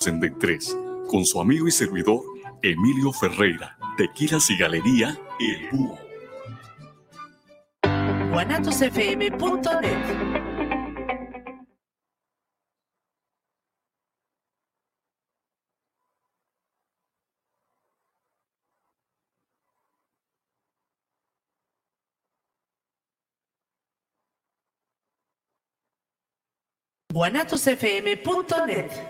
63, con su amigo y servidor Emilio Ferreira, Tequilas y Galería El Búho. guanatosfm.net guanatosfm.net.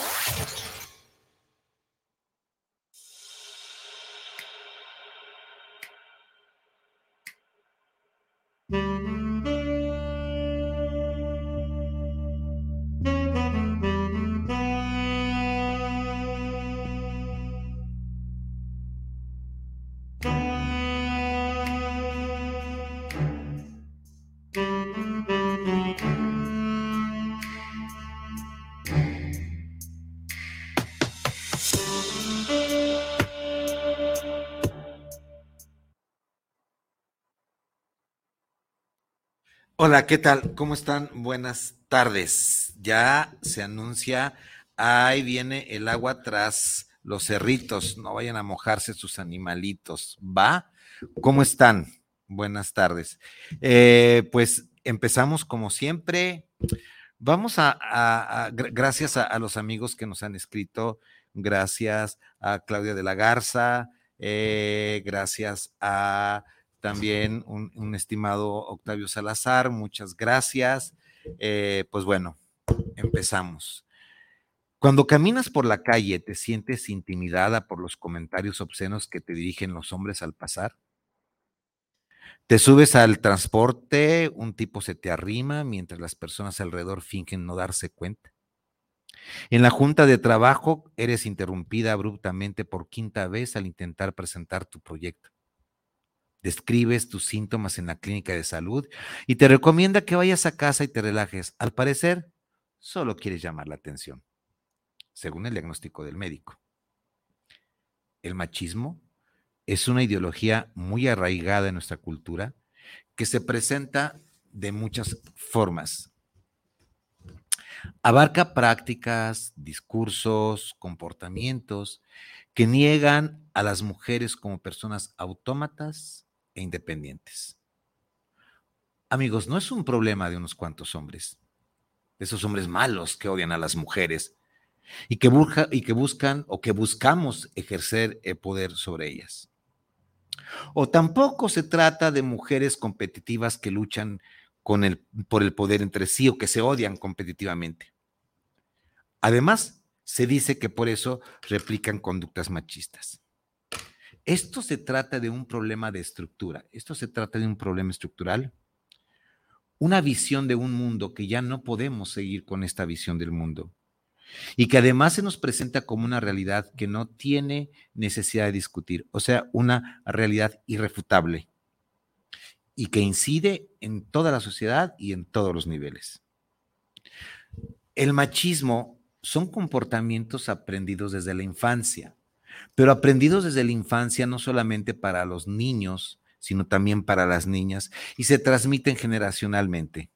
Hola, ¿qué tal? ¿Cómo están? Buenas tardes. Ya se anuncia, ahí viene el agua tras los cerritos, no vayan a mojarse sus animalitos, ¿va? ¿Cómo están? Buenas tardes. Eh, pues empezamos como siempre. Vamos a, gracias a, los amigos que nos han escrito, gracias a Claudia de la Garza, eh, gracias a también un, estimado Octavio Salazar, muchas gracias. Eh, pues bueno, empezamos. Cuando caminas por la calle, ¿te sientes intimidada por los comentarios obscenos que te dirigen los hombres al pasar? Te subes al transporte, un tipo se te arrima mientras las personas alrededor fingen no darse cuenta. En la junta de trabajo eres interrumpida abruptamente por quinta vez al intentar presentar tu proyecto describes tus síntomas en la clínica de salud y te recomienda que vayas a casa y te relajes. Al parecer, solo quieres llamar la atención, según el diagnóstico del médico. El machismo es una ideología muy arraigada en nuestra cultura que se presenta de muchas formas. Abarca prácticas, discursos, comportamientos que niegan a las mujeres como personas autómatas e independientes. Amigos, no es un problema de unos cuantos hombres, de esos hombres malos que odian a las mujeres y que, buscan o que buscamos ejercer el poder sobre ellas. O tampoco se trata de mujeres competitivas que luchan por el poder entre sí o que se odian competitivamente. Además, se dice que por eso replican conductas machistas. Esto se trata de un problema de estructura, esto se trata de un problema estructural, una visión de un mundo que ya no podemos seguir con esta visión del mundo y que además se nos presenta como una realidad que no tiene necesidad de discutir, o sea, una realidad irrefutable y que incide en toda la sociedad y en todos los niveles. El machismo son comportamientos aprendidos desde la infancia pero aprendidos desde la infancia no solamente para los niños, sino también para las niñas, y se transmiten generacionalmente.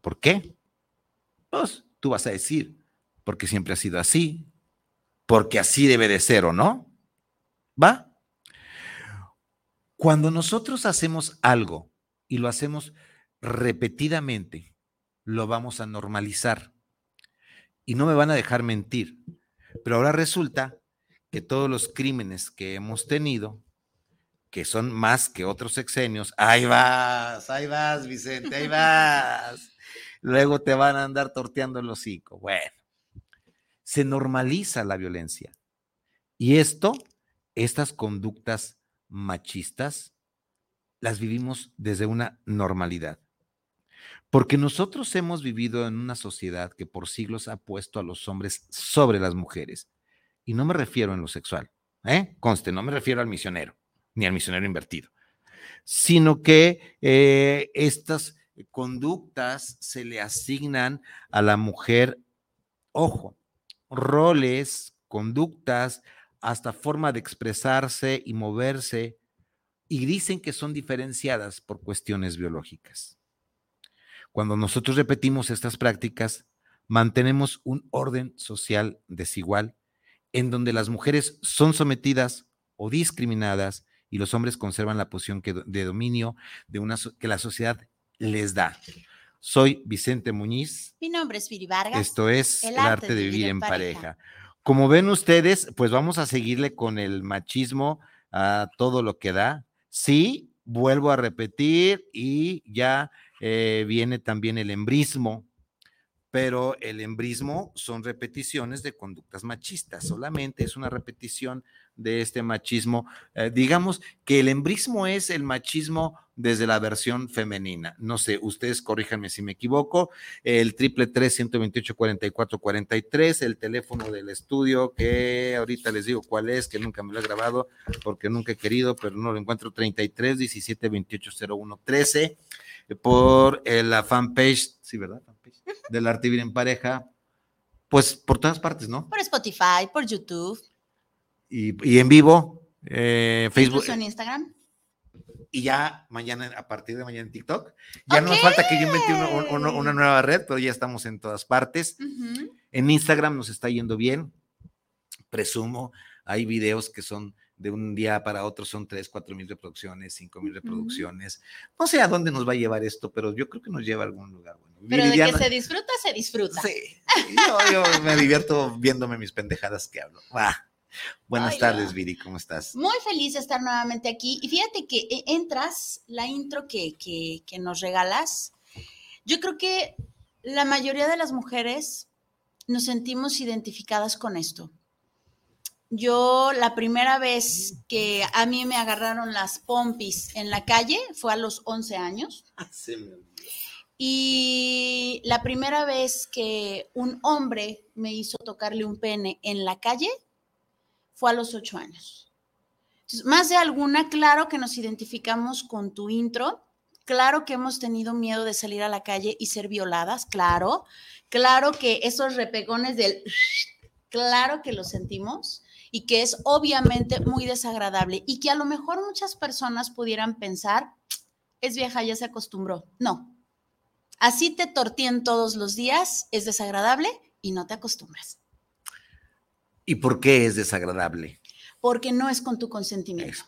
¿Por qué? Pues tú vas a decir, porque siempre ha sido así, porque así debe de ser o no. ¿Va? Cuando nosotros hacemos algo y lo hacemos repetidamente, lo vamos a normalizar. Y no me van a dejar mentir, pero ahora resulta que todos los crímenes que hemos tenido, que son más que otros sexenios, ahí vas, ahí vas, Vicente, ahí vas. Luego te van a andar torteando el hocico. Bueno, se normaliza la violencia. Y esto, estas conductas machistas, las vivimos desde una normalidad. Porque nosotros hemos vivido en una sociedad que por siglos ha puesto a los hombres sobre las mujeres y no me refiero en lo sexual, ¿eh? conste, no me refiero al misionero, ni al misionero invertido, sino que eh, estas conductas se le asignan a la mujer, ojo, roles conductas, hasta forma de expresarse y moverse, y dicen que son diferenciadas por cuestiones biológicas. Cuando nosotros repetimos estas prácticas, mantenemos un orden social desigual en donde las mujeres son sometidas o discriminadas y los hombres conservan la posición de dominio de una, que la sociedad les da. Soy Vicente Muñiz. Mi nombre es Viri Vargas. Esto es El, arte, de vivir, en pareja. Como ven ustedes, pues vamos a seguirle con el machismo a todo lo que da. Sí, vuelvo a repetir y ya eh, viene también el embrismo, pero el embrismo son repeticiones de conductas machistas, solamente es una repetición de este machismo. Eh, digamos que el embrismo es el machismo desde la versión femenina. No sé, ustedes corríjanme si me equivoco. El triple tres 128 44 43, el teléfono del estudio que ahorita les digo cuál es, que nunca me lo he grabado porque nunca he querido, pero no lo encuentro 33 17 28 01 13 por eh, la fanpage, sí, ¿verdad? Del Arte Vivir en Pareja, pues por todas partes, ¿no? Por Spotify, por YouTube. Y, en vivo, eh, Facebook. Incluso en Instagram. Y ya mañana, a partir de mañana en TikTok. Ya no nos falta que yo invente una nueva red, pero ya estamos en todas partes. En Instagram nos está yendo bien, presumo. Hay videos que son de un día para otro son 3, 4 mil reproducciones, 5 mil reproducciones. No sé a dónde nos va a llevar esto, pero yo creo que nos lleva a algún lugar Pero de que se disfruta, se disfruta. Sí, yo, me divierto viéndome mis pendejadas que hablo. Buenas tardes, Viri, ¿cómo estás? Muy feliz de estar nuevamente aquí. Y fíjate que eh, entras, la intro que, que, que nos regalas, yo creo que la mayoría de las mujeres nos sentimos identificadas con esto yo la primera vez que a mí me agarraron las pompis en la calle fue a los 11 años. Ah, y la primera vez que un hombre me hizo tocarle un pene en la calle fue a los 8 años. más de alguna, claro que nos identificamos con tu intro, claro que hemos tenido miedo de salir a la calle y ser violadas, claro, claro que esos repegones del... Claro que lo sentimos, y que es obviamente muy desagradable y que a lo mejor muchas personas pudieran pensar, es vieja, ya se acostumbró. No. Así te tortían todos los días, es desagradable y no te acostumbras. ¿Y por qué es desagradable? Porque no es con tu consentimiento.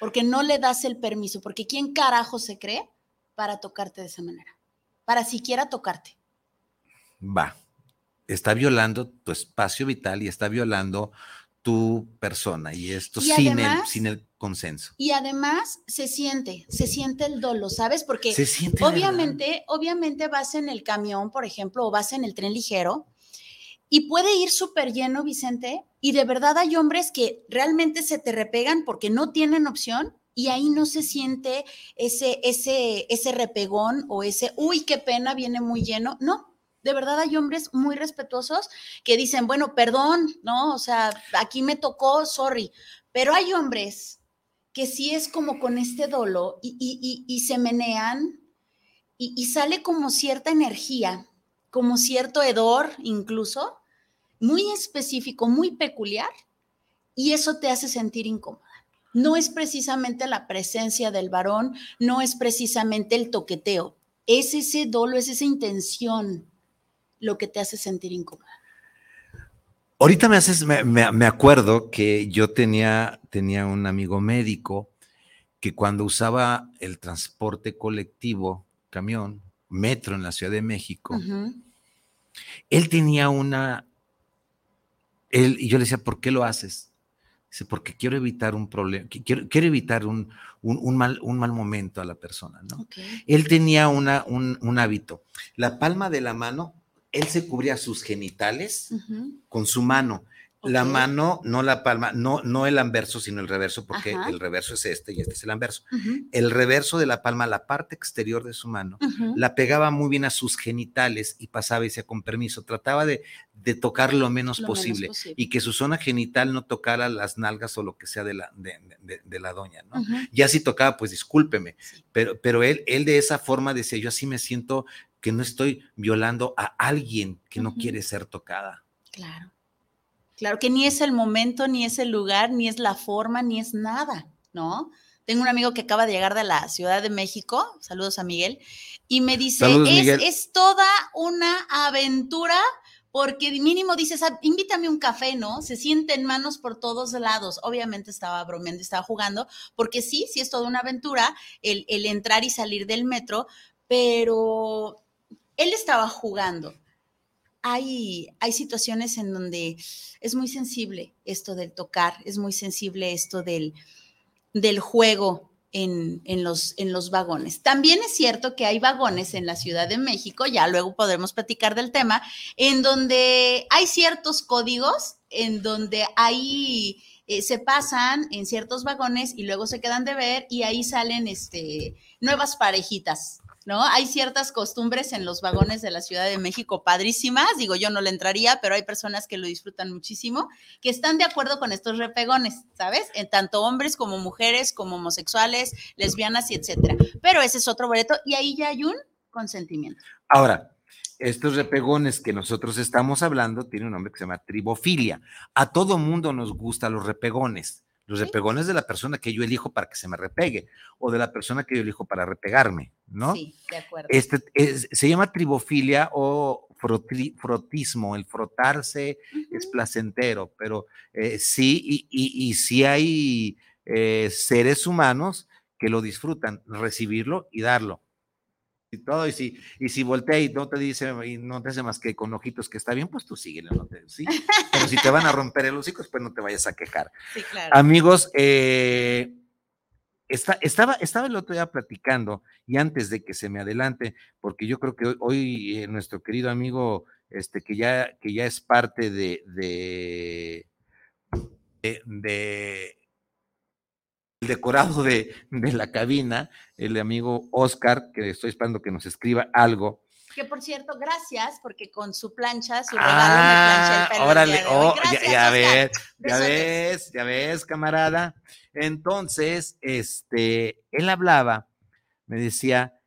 Porque no le das el permiso. Porque ¿quién carajo se cree para tocarte de esa manera? Para siquiera tocarte. Va. Está violando tu espacio vital y está violando tu persona y esto sin, el, sin el consenso. Y además se siente, se siente el dolo, ¿sabes? Porque obviamente, obviamente vas en el camión, por ejemplo, o vas en el tren ligero y puede ir súper lleno, Vicente, y de verdad hay hombres que realmente se te repegan porque no tienen opción y ahí no se siente ese, ese, ese repegón o ese, uy, qué pena, viene muy lleno. No, de verdad hay hombres muy respetuosos que dicen, bueno, perdón, ¿no? O sea, aquí me tocó, sorry. Pero hay hombres que sí es como con este dolo y, se menean y, sale como cierta energía, como cierto hedor incluso, muy específico, muy peculiar, y eso te hace sentir incómoda. No es precisamente la presencia del varón, no es precisamente el toqueteo, es ese dolo, es esa intención lo que te hace sentir incómoda. Ahorita me haces, me, acuerdo que yo tenía, tenía un amigo médico que cuando usaba el transporte colectivo, camión, metro en la Ciudad de México, él tenía una, él, y yo le decía, ¿por qué lo haces? Dice, porque quiero evitar un problema, quiero, quiero evitar un, mal, un mal momento a la persona, ¿no? Él tenía una, un, un hábito. La palma de la mano él se cubría sus genitales con su mano. La mano, no la palma, no, no el anverso, sino el reverso, porque el reverso es este y este es el anverso. El reverso de la palma, la parte exterior de su mano, la pegaba muy bien a sus genitales y pasaba y decía con permiso. Trataba de, tocar lo, menos, posible, y que su zona genital no tocara las nalgas o lo que sea de la, de, la doña, ¿no? Ya si tocaba, pues discúlpeme, pero, pero él, él de esa forma decía, yo así me siento que no estoy violando a alguien que no quiere ser tocada. Claro. Claro que ni es el momento, ni es el lugar, ni es la forma, ni es nada, ¿no? Tengo un amigo que acaba de llegar de la Ciudad de México, saludos a Miguel, y me dice, es, es, toda una aventura porque mínimo dices, ah, invítame un café, ¿no? Se sienten manos por todos lados. Obviamente estaba bromeando, estaba jugando, porque sí, sí es toda una aventura el, el entrar y salir del metro, pero él estaba jugando. Hay, hay, situaciones en donde es muy sensible esto del tocar, es muy sensible esto del, del juego, en, los, en los vagones. También es cierto que hay vagones en la Ciudad de México, ya luego podremos platicar del tema, en donde hay ciertos códigos, en donde ahí eh, se pasan en ciertos vagones y luego se quedan de ver y ahí salen este, nuevas parejitas, ¿no? Hay ciertas costumbres en los vagones de la Ciudad de México padrísimas, digo, yo no le entraría, pero hay personas que lo disfrutan muchísimo, que están de acuerdo con estos repegones, ¿sabes? En tanto hombres como mujeres, como homosexuales, lesbianas y etcétera. Pero ese es otro boleto y ahí ya hay un consentimiento. Ahora, estos repegones que nosotros estamos hablando tienen un nombre que se llama tribofilia. A todo mundo nos gustan los repegones los repegones de la persona que yo elijo para que se me repegue o de la persona que yo elijo para repegarme, ¿no? Sí, de acuerdo. Este, se llama tribofilia o frotismo, el frotarse es placentero, pero eh, sí, y, y, sí hay eh, seres humanos que lo disfrutan, recibirlo y darlo y todo, y si, y si voltea y no te dice, y no te hace más que con ojitos que está bien, pues tú síguele, no te, ¿sí? Pero si te van a romper el hocico, pues no te vayas a quejar. Sí, claro. Amigos, eh, estaba, estaba el otro día platicando, y antes de que se me adelante, porque yo creo que hoy, eh, nuestro querido amigo, este, que ya, que ya es parte de, de, de el decorado de, la cabina, el amigo Oscar, que estoy esperando que nos escriba algo. Que por cierto, gracias, porque con su plancha, su regalo ah, me Órale, oh, ya, ves, ya ves, ya ves, camarada. Entonces, este, él hablaba, me decía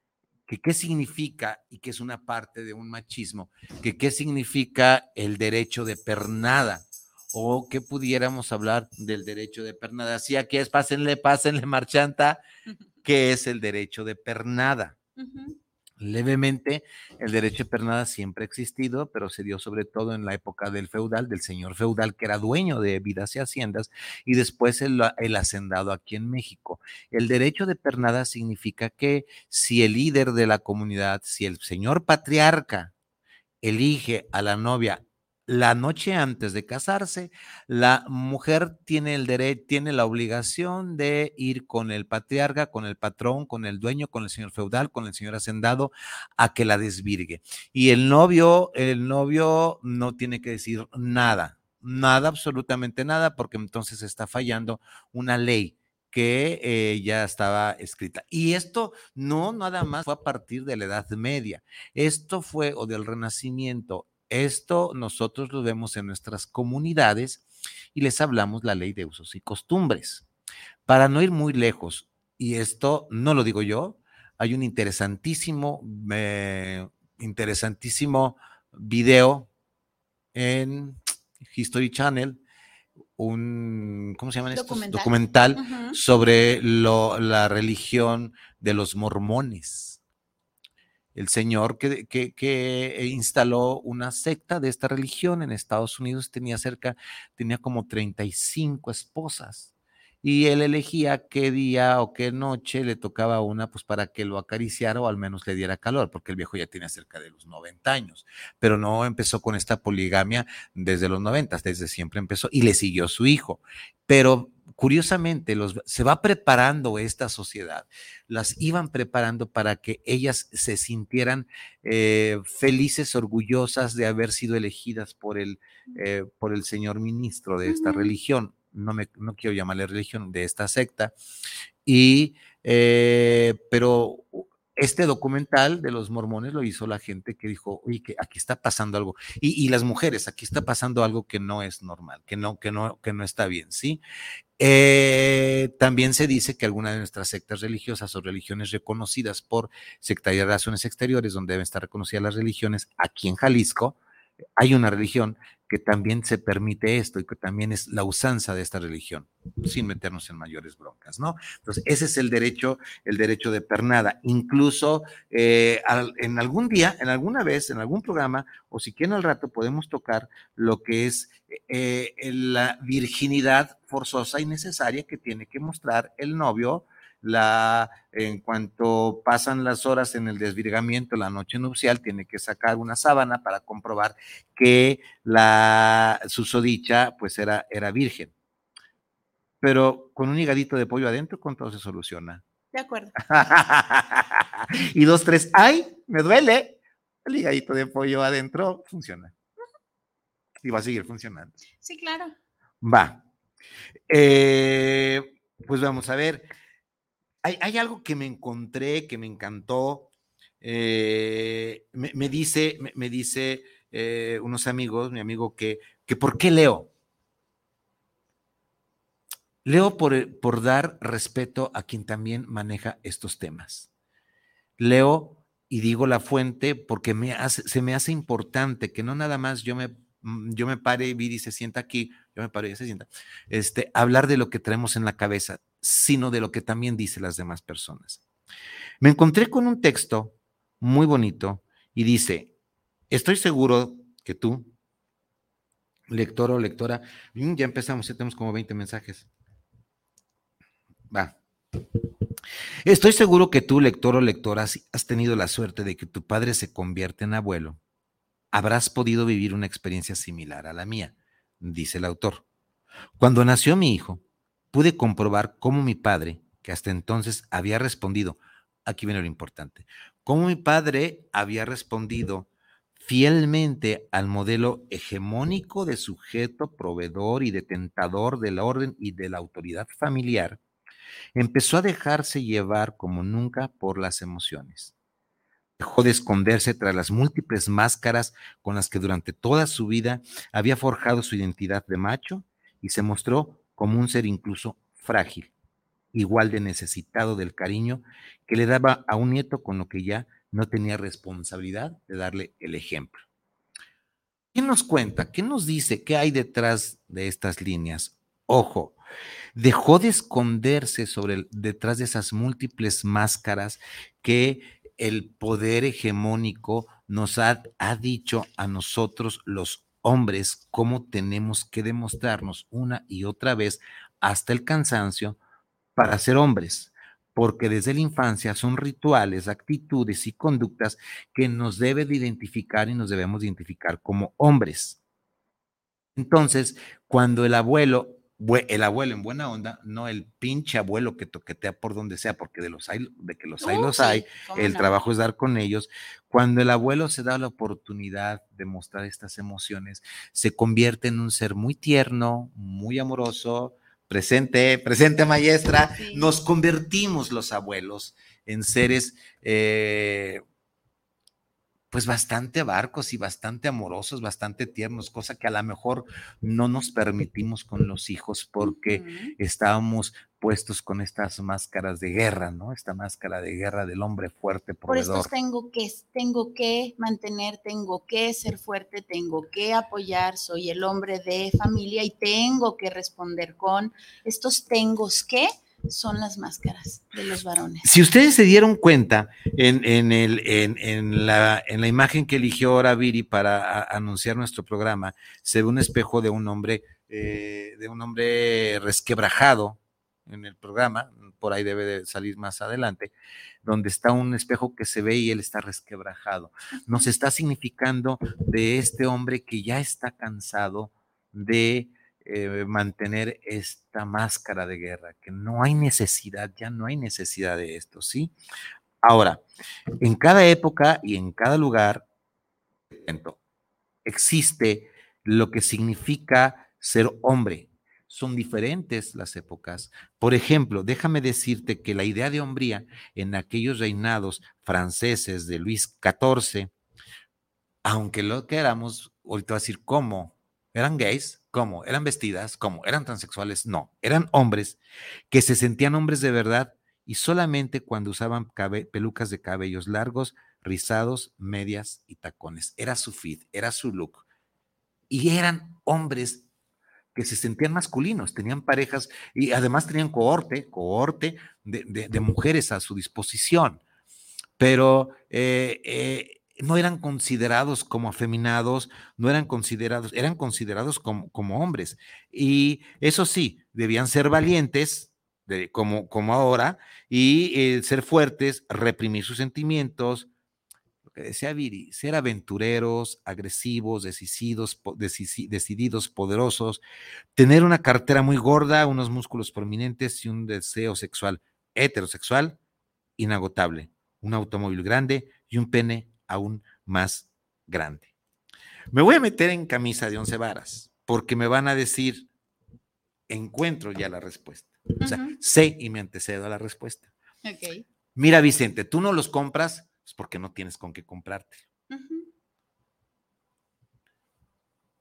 que qué significa, y que es una parte de un machismo, que qué significa el derecho de pernada o que pudiéramos hablar del derecho de pernada. Así aquí es, pásenle, pásenle, marchanta, que es el derecho de pernada. Levemente, el derecho de pernada siempre ha existido, pero se dio sobre todo en la época del feudal, del señor feudal que era dueño de vidas y haciendas, y después el, el hacendado aquí en México. El derecho de pernada significa que si el líder de la comunidad, si el señor patriarca elige a la novia la noche antes de casarse, la mujer tiene el derecho, tiene la obligación de ir con el patriarca, con el patrón, con el dueño, con el señor feudal, con el señor hacendado, a que la desvirgue. Y el novio, el novio no tiene que decir nada, nada, absolutamente nada, porque entonces está fallando una ley que eh, ya estaba escrita. Y esto no nada más fue a partir de la Edad Media, esto fue o del Renacimiento, esto nosotros lo vemos en nuestras comunidades y les hablamos la ley de usos y costumbres. Para no ir muy lejos, y esto no lo digo yo, hay un interesantísimo, eh, interesantísimo video en History Channel, un, ¿cómo se llama esto? Documental sobre la religión de los mormones el señor que, instaló una secta de esta religión en Estados Unidos tenía cerca, tenía como 35 esposas y él elegía qué día o qué noche le tocaba una, pues para que lo acariciara o al menos le diera calor, porque el viejo ya tiene cerca de los 90 años, pero no empezó con esta poligamia desde los 90, desde siempre empezó y le siguió su hijo. Pero curiosamente los, se va preparando esta sociedad, las iban preparando para que ellas se sintieran eh, felices, orgullosas de haber sido elegidas por el, eh, por el señor ministro de esta religión no, me, no quiero llamarle religión, de esta secta. Y, eh, pero este documental de los mormones lo hizo la gente que dijo, oye, que aquí está pasando algo. Y, las mujeres, aquí está pasando algo que no es normal, que no, que no, que no está bien, ¿sí? Eh, también se dice que algunas de nuestras sectas religiosas o religiones reconocidas por Secretaría de Relaciones Exteriores, donde deben estar reconocidas las religiones, aquí en Jalisco, hay una religión que también se permite esto y que también es la usanza de esta religión, sin meternos en mayores broncas, ¿no? Entonces, ese es el derecho, el derecho de pernada. Incluso eh, en algún día, en alguna vez, en algún programa, o si quieren al rato, podemos tocar lo que es eh, la virginidad forzosa y necesaria que tiene que mostrar el novio la, en cuanto pasan las horas en el desvirgamiento, la noche nupcial, tiene que sacar una sábana para comprobar que la susodicha pues era, era virgen. Pero con un higadito de pollo adentro, con todo se soluciona. De acuerdo. y dos, tres, ¡ay! Me duele. El higadito de pollo adentro funciona. Y va a seguir funcionando. Sí, claro. Va. Eh, pues vamos a ver hay, algo que me encontré, que me encantó. Eh, me, dice, me, dice eh, unos amigos, mi amigo, que, que ¿por qué leo? Leo por, eh, por, dar respeto a quien también maneja estos temas. Leo y digo la fuente porque se me hace importante que no nada más yo me, mm, yo me pare Viri se sienta aquí, yo me paro y se sienta, este, hablar de lo que traemos en la cabeza sino de lo que también dicen las demás personas. Me encontré con un texto muy bonito y dice, estoy seguro que tú, lector o lectora, mm, ya empezamos, ya tenemos como 20 mensajes. Va. Estoy seguro que tú, lector o lectora, si has tenido la suerte de que tu padre se convierte en abuelo, habrás podido vivir una experiencia similar a la mía, dice el autor. Cuando nació mi hijo, pude comprobar cómo mi padre, que hasta entonces había respondido, aquí viene lo importante, cómo mi padre había respondido fielmente al modelo hegemónico de sujeto, proveedor y detentador del orden y de la autoridad familiar, empezó a dejarse llevar como nunca por las emociones. Dejó de esconderse tras las múltiples máscaras con las que durante toda su vida había forjado su identidad de macho y se mostró como un ser incluso frágil, igual de necesitado del cariño que le daba a un nieto con lo que ya no tenía responsabilidad de darle el ejemplo. ¿Qué nos cuenta? ¿Qué nos dice? ¿Qué hay detrás de estas líneas? Ojo, dejó de esconderse sobre detrás de esas múltiples máscaras que el poder hegemónico nos ha, ha dicho a nosotros los hombres cómo tenemos que demostrarnos una y otra vez hasta el cansancio para ser hombres, porque desde la infancia son rituales, actitudes y conductas que nos debe de identificar y nos debemos identificar como hombres. Entonces, cuando el abuelo el abuelo en buena onda, no el pinche abuelo que toquetea por donde sea, porque de los hay, de que los hay, los hay, el trabajo es dar con ellos. Cuando el abuelo se da la oportunidad de mostrar estas emociones, se convierte en un ser muy tierno, muy amoroso, presente, presente maestra, nos convertimos los abuelos en seres eh, pues bastante barcos y bastante amorosos, bastante tiernos, cosa que a lo mejor no nos permitimos con los hijos porque estábamos puestos con estas máscaras de guerra, ¿no? Esta máscara de guerra del hombre fuerte, proveedor. Por esto tengo que, tengo que mantener, tengo que ser fuerte, tengo que apoyar, soy el hombre de familia y tengo que responder con estos tengos que son las máscaras de los varones. Si ustedes se dieron cuenta en, el, en, la, en la, imagen que eligió ahora Viri para anunciar nuestro programa, se ve un espejo de un hombre, eh, de un hombre resquebrajado en el programa, por ahí debe de salir más adelante, donde está un espejo que se ve y él está resquebrajado. Nos está significando de este hombre que ya está cansado de eh, mantener esta máscara de guerra, que no hay necesidad, ya no hay necesidad de esto, ¿sí? Ahora, en cada época y en cada lugar existe lo que significa ser hombre. Son diferentes las épocas. Por ejemplo, déjame decirte que la idea de hombría en aquellos reinados franceses de Luis XIV, aunque lo que éramos, ahorita voy a decir cómo, eran gays, ¿Cómo? ¿Eran vestidas? ¿Cómo? ¿Eran transexuales? No, eran hombres que se sentían hombres de verdad y solamente cuando usaban pelucas de cabellos largos, rizados, medias y tacones. Era su fit, era su look, y eran hombres que se sentían masculinos, tenían parejas y además tenían cohorte, cohorte de, mujeres a su disposición, pero eh, eh, no eran considerados como afeminados, no eran considerados, eran considerados como, como hombres. Y eso sí, debían ser valientes, como, como ahora, y eh, ser fuertes, reprimir sus sentimientos, decía Viri, ser aventureros, agresivos, decididos, decididos, poderosos, tener una cartera muy gorda, unos músculos prominentes y un deseo sexual heterosexual inagotable, un automóvil grande y un pene aún más grande. Me voy a meter en camisa de once varas porque me van a decir, encuentro ya la respuesta. O sea, sé y me antecedo a la respuesta. Mira, Vicente, tú no los compras porque no tienes con qué comprarte.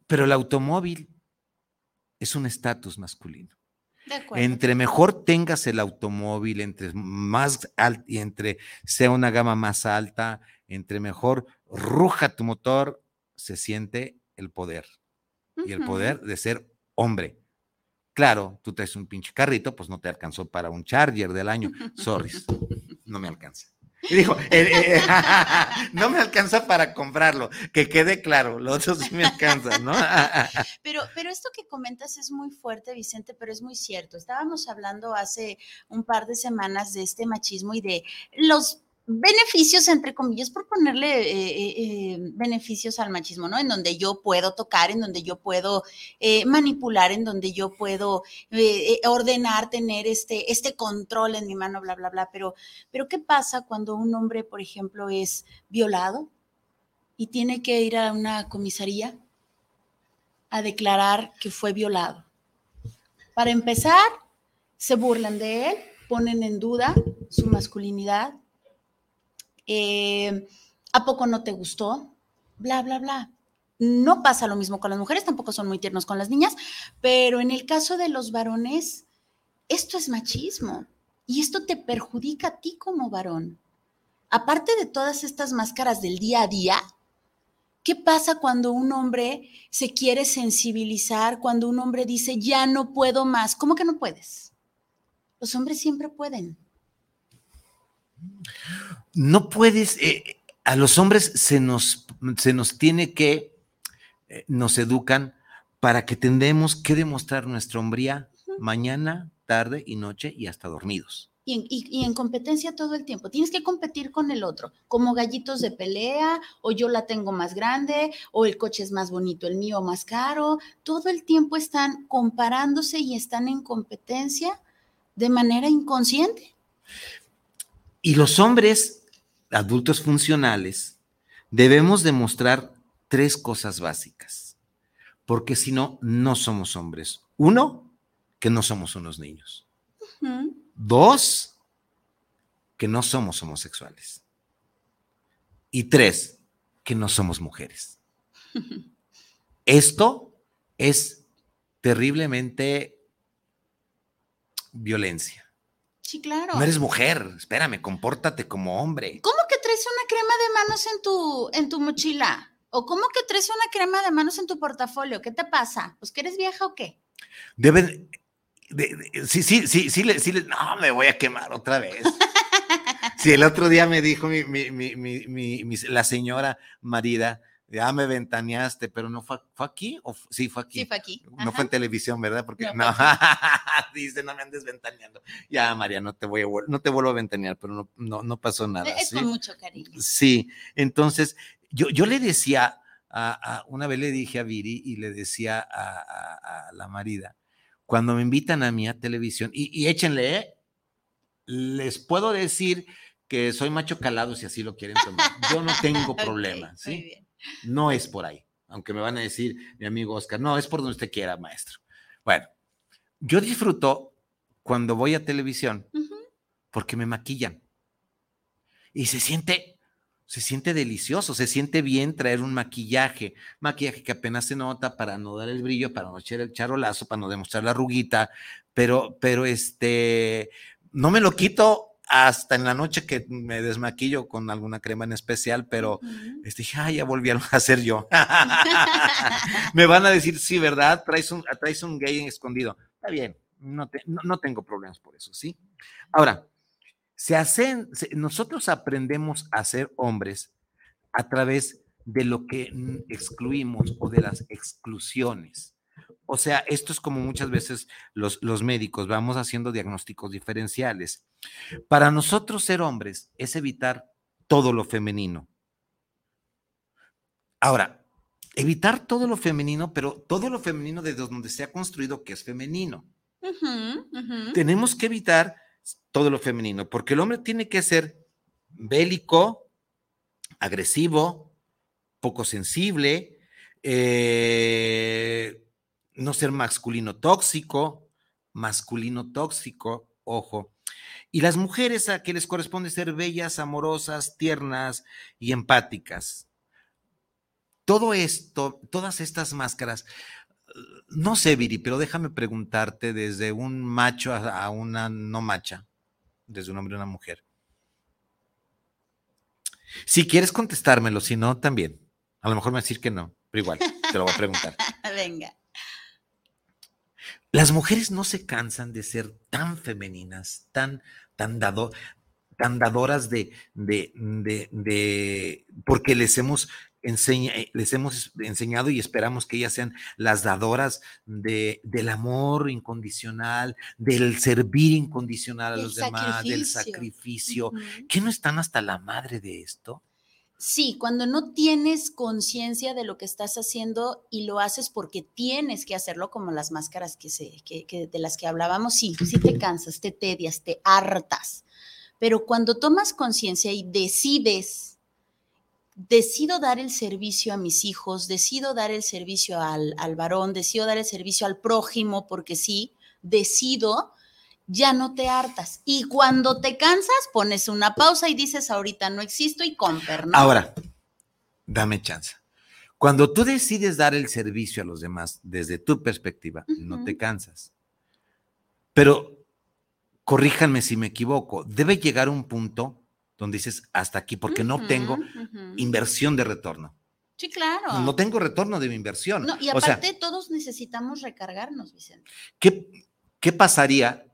Pero el automóvil es un estatus masculino. Entre mejor tengas el automóvil, entre más y entre sea una gama más alta, entre mejor ruja tu motor, se siente el poder. Y el poder de ser hombre. Claro, tú traes un pinche carrito, pues no te alcanzó para un Charger del año. Sorry, no me alcanza. Y dijo, eh, eh, no me alcanza para comprarlo, que quede claro, lo otro sí me alcanza, ¿no? pero, pero esto que comentas es muy fuerte, Vicente, pero es muy cierto. Estábamos hablando hace un par de semanas de este machismo y de los beneficios, entre comillas, por ponerle eh, eh, eh, beneficios al machismo, ¿no? En donde yo puedo tocar, en donde yo puedo manipular, en donde yo puedo ordenar, tener este, este control en mi mano, bla, bla, bla. Pero, pero, ¿qué pasa cuando un hombre, por ejemplo, es violado y tiene que ir a una comisaría a declarar que fue violado? Para empezar, se burlan de él, ponen en duda su masculinidad, eh, ¿a poco no te gustó? Bla, bla, bla. No pasa lo mismo con las mujeres, tampoco son muy tiernos con las niñas, pero en el caso de los varones, esto es machismo y esto te perjudica a ti como varón. Aparte de todas estas máscaras del día a día, ¿qué pasa cuando un hombre se quiere sensibilizar, cuando un hombre dice, ya no puedo más? ¿Cómo que no puedes? Los hombres siempre pueden no puedes, eh, a los hombres se nos, se nos tiene que, eh, nos educan para que tendemos que demostrar nuestra hombría mañana, tarde y noche y hasta dormidos. Y en, competencia todo el tiempo. Tienes que competir con el otro, como gallitos de pelea, o yo la tengo más grande, o el coche es más bonito, el mío más caro. Todo el tiempo están comparándose y están en competencia de manera inconsciente. Y los hombres adultos funcionales debemos demostrar tres cosas básicas, porque si no, no somos hombres. Uno, que no somos unos niños. Dos, que no somos homosexuales. Y tres, que no somos mujeres. Esto es terriblemente violencia. Sí, claro. No eres mujer, espérame, compórtate como hombre. ¿Cómo que traes una crema de manos en tu, en tu mochila? ¿O cómo que traes una crema de manos en tu portafolio? ¿Qué te pasa? ¿Pues que eres vieja o qué? Deben, sí, sí, sí, sí, sí, no, me voy a quemar otra vez. sí, el otro día me dijo mi, mi, mi, la señora Marida, ya me ventaneaste, pero no fue, fue aquí, o sí fue aquí. Sí, fue aquí. No fue en televisión, ¿verdad? Porque no, dice, no me andes ventaneando. Ya, María, no te voy a no te vuelvo a ventanear, pero no, no, no pasó nada. Es con mucho cariño. Sí, entonces yo, yo le decía, a, una vez le dije a Viri y le decía a, la marida, cuando me invitan a mí a televisión, y, y échenle, ¿eh? les puedo decir que soy macho calado si así lo quieren tomar. Yo no tengo problema, ¿sí? Muy bien. No es por ahí, aunque me van a decir mi amigo Oscar, no, es por donde usted quiera, maestro. Bueno, yo disfruto cuando voy a televisión porque me maquillan. Y se siente, se siente delicioso, se siente bien traer un maquillaje, maquillaje que apenas se nota para no dar el brillo, para no echar el charolazo, para no demostrar la ruguita, pero, pero este, no me lo quito hasta en la noche que me desmaquillo con alguna crema en especial, pero dije, ay, ya volví a hacer yo. me van a decir, sí, ¿verdad? Traes un, traes un gay escondido. Está bien, no, no, tengo problemas por eso, ¿sí? Ahora, se hacen, nosotros aprendemos a ser hombres a través de lo que excluimos o de las exclusiones. O sea, esto es como muchas veces los, los médicos, vamos haciendo diagnósticos diferenciales. Para nosotros ser hombres es evitar todo lo femenino. Ahora, evitar todo lo femenino, pero todo lo femenino desde donde se ha construido que es femenino. Tenemos que evitar todo lo femenino, porque el hombre tiene que ser bélico, agresivo, poco sensible, eh, no ser masculino tóxico, masculino tóxico, ojo. Y las mujeres a que les corresponde ser bellas, amorosas, tiernas y empáticas. Todo esto, todas estas máscaras, no sé, Viri, pero déjame preguntarte desde un macho a, una no macha, desde un hombre a una mujer. Si quieres contestármelo, si no, también. A lo mejor me va a decir que no, pero igual, te lo voy a preguntar. Venga. Las mujeres no se cansan de ser tan femeninas, tan, tan, dado, tan dadoras de, de, de, porque les hemos, enseña, eh, les hemos enseñado y esperamos que ellas sean las dadoras de, del amor incondicional, del servir incondicional a los demás, del sacrificio. ¿Qué no están hasta la madre de esto? Sí, cuando no tienes conciencia de lo que estás haciendo y lo haces porque tienes que hacerlo, como las máscaras que se, que, de las que hablábamos, sí, sí te cansas, te tedias, te hartas. Pero cuando tomas conciencia y decides, decido dar el servicio a mis hijos, decido dar el servicio al, al varón, decido dar el servicio al prójimo, porque sí, decido, ya no te hartas. Y cuando te cansas, pones una pausa y dices, ahorita no existo y comper, ¿no? Ahora, dame chance. Cuando tú decides dar el servicio a los demás desde tu perspectiva, no te cansas. Pero corríjanme si me equivoco, debe llegar un punto donde dices hasta aquí, porque no tengo inversión de retorno. Sí, claro. No tengo retorno de mi inversión. No, y aparte, todos necesitamos recargarnos, Vicente. ¿qué, ¿Qué pasaría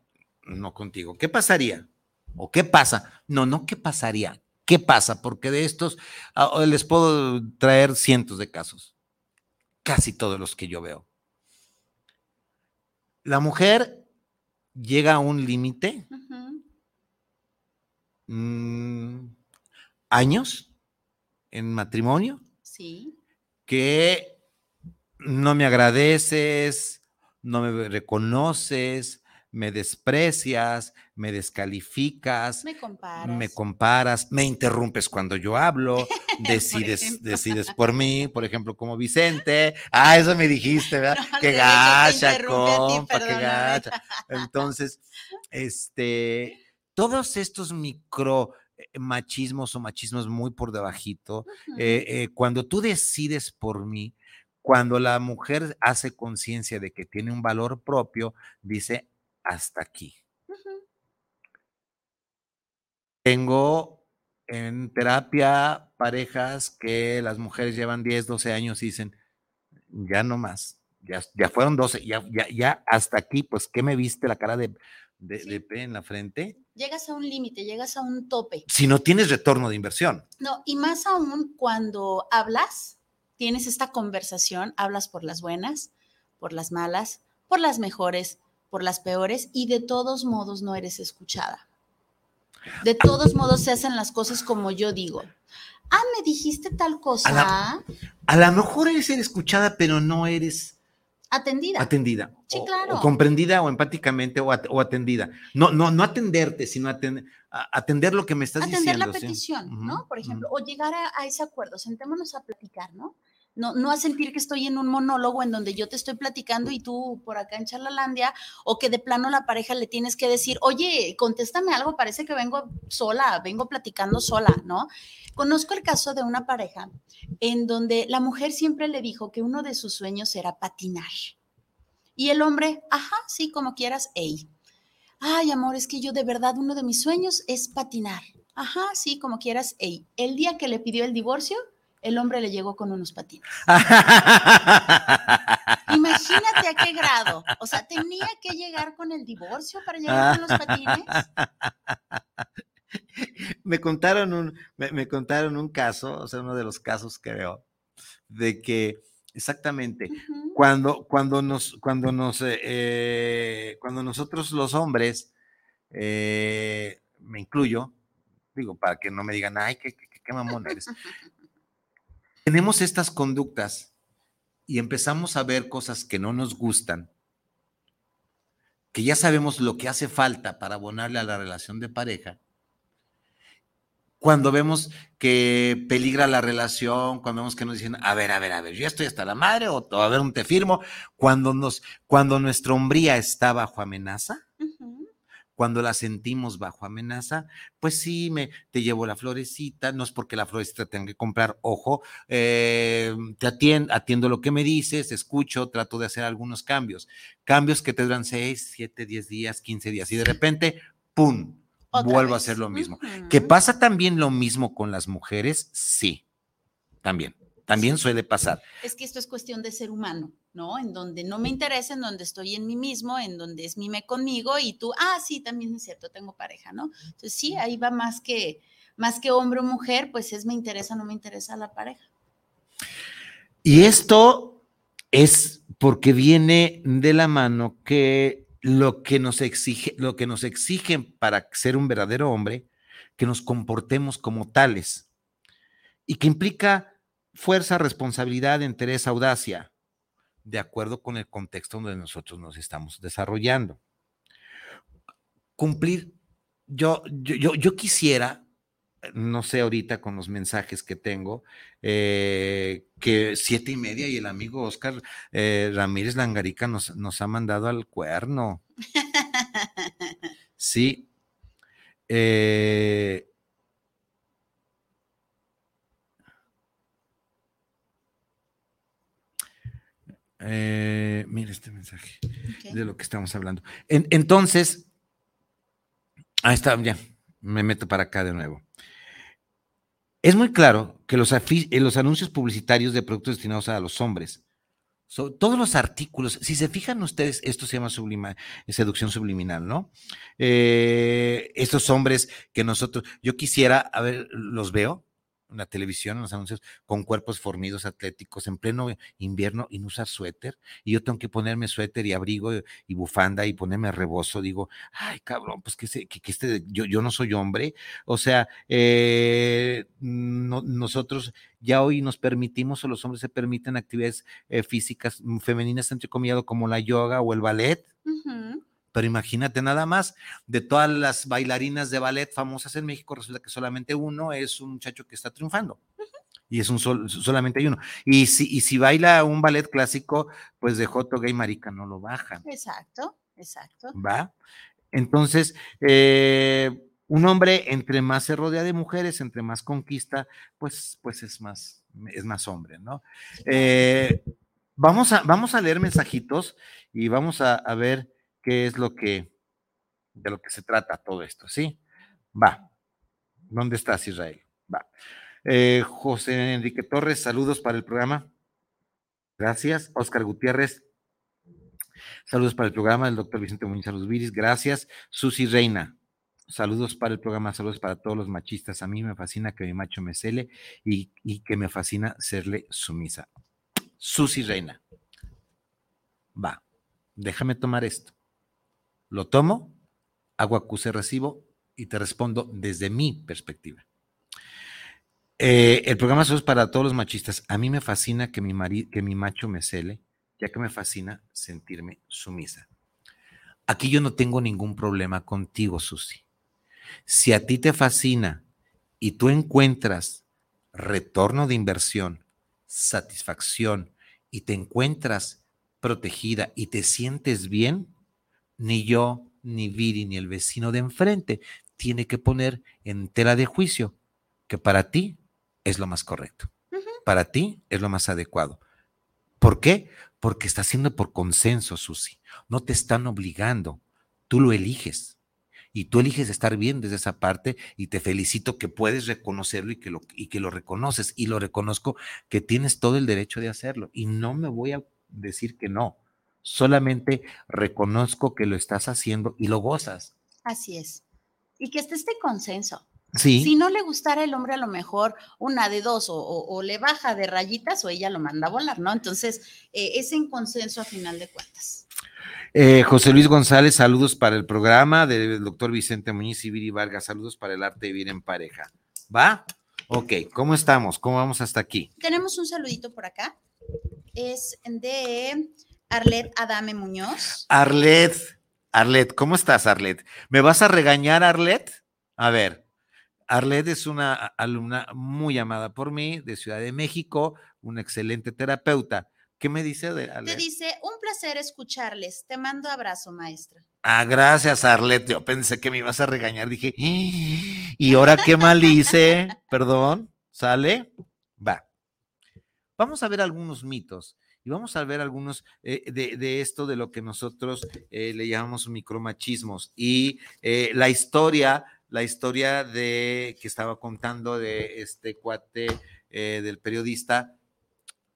no contigo. ¿Qué pasaría? ¿O qué pasa? No, no, ¿qué pasaría? ¿Qué pasa? Porque de estos ah, les puedo traer cientos de casos, casi todos los que yo veo. La mujer llega a un límite, mm, años en matrimonio, sí. que no me agradeces, no me reconoces, me desprecias, me descalificas, me comparas, me, comparas, me interrumpes cuando yo hablo, decides, por decides por mí, por ejemplo, como Vicente. Ah, eso me dijiste, ¿verdad? qué gacha, compa, qué gacha. Entonces, este, todos estos micro eh, machismos o machismos muy por debajito, eh, eh, cuando tú decides por mí, cuando la mujer hace conciencia de que tiene un valor propio, dice, hasta aquí. Tengo en terapia parejas que las mujeres llevan 10, 12 años y dicen, ya no más, ya, ya fueron 12, ya, ya, ya hasta aquí, pues, ¿qué me viste la cara de, de, P en la frente? Llegas a un límite, llegas a un tope. Si no tienes retorno de inversión. No, y más aún cuando hablas, tienes esta conversación, hablas por las buenas, por las malas, por las mejores, por las peores y de todos modos no eres escuchada. De todos modos se hacen las cosas como yo digo. Ah, me dijiste tal cosa. A, lo mejor eres escuchada, pero no eres atendida. Atendida. Sí, claro. O, comprendida o empáticamente o, atendida. No, no, no atenderte, sino atender lo que me estás diciendo. Atender la petición, ¿no? Por ejemplo, o llegar a, a, ese acuerdo. Sentémonos a platicar, ¿no? No, no a sentir que estoy en un monólogo en donde yo te estoy platicando y tú por acá en Charlalandia, o que de plano la pareja le tienes que decir, oye, contéstame algo, parece que vengo sola, vengo platicando sola, ¿no? Conozco el caso de una pareja en donde la mujer siempre le dijo que uno de sus sueños era patinar. Y el hombre, ajá, sí, como quieras, ey. Ay, amor, es que yo de verdad uno de mis sueños es patinar. Ajá, sí, como quieras. Ey, el día que le pidió el divorcio, el hombre le llegó con unos patines. Imagínate a qué grado. O sea, tenía que llegar con el divorcio para llegar con los patines. Me contaron un, me, contaron un caso, o sea, uno de los casos que veo, de que exactamente cuando, cuando nos, cuando nos, eh, eh, cuando nosotros los hombres, eh, me incluyo, digo, para que no me digan, ay, qué, qué, qué mamón eres. Tenemos estas conductas y empezamos a ver cosas que no nos gustan, que ya sabemos lo que hace falta para abonarle a la relación de pareja, cuando vemos que peligra la relación, cuando vemos que nos dicen, a ver, a ver, a ver, yo estoy hasta la madre, o, a ver, te firmo, cuando nos, cuando nuestra hombría está bajo amenaza, cuando la sentimos bajo amenaza, pues sí, me, te llevo la florecita, no es porque la florecita tenga que comprar, ojo, eh, te atiendo, atiendo lo que me dices, escucho, trato de hacer algunos cambios, cambios que te duran 6, 7, 10 días, 15 días, y de repente, ¡pum! vuelvo a hacer lo mismo. ¿Que pasa también lo mismo con las mujeres? Sí, también. También suele pasar. Es que esto es cuestión de ser humano, ¿no? En donde no me interesa, en donde estoy en mí mismo, en donde es mime conmigo y tú, ah, sí, también es cierto, tengo pareja, ¿no? Entonces sí, ahí va más que, más que hombre o mujer, pues es me interesa, no me interesa la pareja. Y esto es porque viene de la mano que lo que nos exige, lo que nos exigen para ser un verdadero hombre, que nos comportemos como tales y que implica fuerza, responsabilidad, interés, audacia, de acuerdo con el contexto donde nosotros nos estamos desarrollando. Cumplir, yo, yo, yo quisiera no sé ahorita con los mensajes que tengo, eh, que siete y media y el amigo Oscar eh, Ramírez Langarica nos, nos, ha mandado al cuerno. Sí. Eh, mira este mensaje de lo que estamos hablando. entonces, ahí está, ya, me meto para acá de nuevo. Es muy claro que los, eh, los anuncios publicitarios de productos destinados a los hombres, todos los artículos, si se fijan ustedes, esto se llama seducción subliminal, ¿no? Eh, estos hombres que nosotros, yo quisiera, a ver, los veo, la televisión, los anuncios, con cuerpos formidos, atléticos, en pleno invierno y no usar suéter. Y yo tengo que ponerme suéter y abrigo y bufanda y ponerme rebozo. Digo, ay, cabrón, pues que, que, este, yo, yo no soy hombre. O sea, eh, nosotros ya hoy nos permitimos, o los hombres se permiten actividades eh, físicas mm, femeninas, entre comillas, como la yoga o el ballet. Pero imagínate nada más, de todas las bailarinas de ballet famosas en México, resulta que solamente uno es un muchacho que está triunfando. Y es un solamente hay uno. Y si, y si baila un ballet clásico, pues de Joto Gay Marica no lo bajan. Exacto, exacto. ¿Va? Entonces, eh, un hombre entre más se rodea de mujeres, entre más conquista, pues, pues es más, es más hombre, ¿no? Eh, vamos, a, vamos a leer mensajitos y vamos a, a ver qué es lo que, de lo que se trata todo esto, ¿sí? Va. ¿Dónde estás, Israel? Va. Eh, José Enrique Torres, saludos para el programa. Gracias. Oscar Gutiérrez, saludos para el programa. El doctor Vicente Muñoz Viris, gracias. Susi Reina, saludos para el programa, saludos para todos los machistas. A mí me fascina que mi macho me cele y, y que me fascina serle sumisa. Susi Reina, va, déjame tomar esto. Lo tomo, hago acuse recibo y te respondo desde mi perspectiva. Eh, el programa es para todos los machistas. A mí me fascina que mi, que mi macho me cele, ya que me fascina sentirme sumisa. Aquí yo no tengo ningún problema contigo, Susi. Si a ti te fascina y tú encuentras retorno de inversión, satisfacción y te encuentras protegida y te sientes bien, ni yo, ni Viri, ni el vecino de enfrente tiene que poner en tela de juicio que para ti es lo más correcto. Para ti es lo más adecuado. ¿Por qué? Porque está haciendo por consenso, Susi. No te están obligando. tú lo eliges. Y tú eliges estar bien desde esa parte y te felicito que puedes reconocerlo y que lo, y que lo reconoces. Y lo reconozco que tienes todo el derecho de hacerlo. Y no me voy a decir que no. Solamente reconozco que lo estás haciendo y lo gozas. Así es. Y que esté este consenso. Sí. Si no le gustara el hombre, a lo mejor una de dos, o, le baja de rayitas o ella lo manda a volar, ¿no? Entonces, eh, es en consenso a final de cuentas. Eh, José Luis González, saludos para el programa del doctor Vicente Muñiz y Viri Vargas, saludos para el arte de vivir en pareja. ¿Va? Ok, ¿cómo estamos? ¿Cómo vamos hasta aquí? Tenemos un saludito por acá. Es de Arlet Adame Muñoz. Arlet, Arlet, ¿cómo estás, Arlet? ¿Me vas a regañar, Arlet? A ver, Arlet es una alumna muy amada por mí de Ciudad de México, una excelente terapeuta. ¿Qué me dice de Te dice, un placer escucharles. Te mando abrazo, maestra. Ah, gracias, Arlet. Yo pensé que me ibas a regañar. Dije, ¿y ahora qué mal hice? Perdón, ¿sale? Va. Vamos a ver algunos mitos y vamos a ver algunos eh, de, esto de lo que nosotros eh, le llamamos micromachismos y eh, la historia, la historia de que estaba contando de este cuate del periodista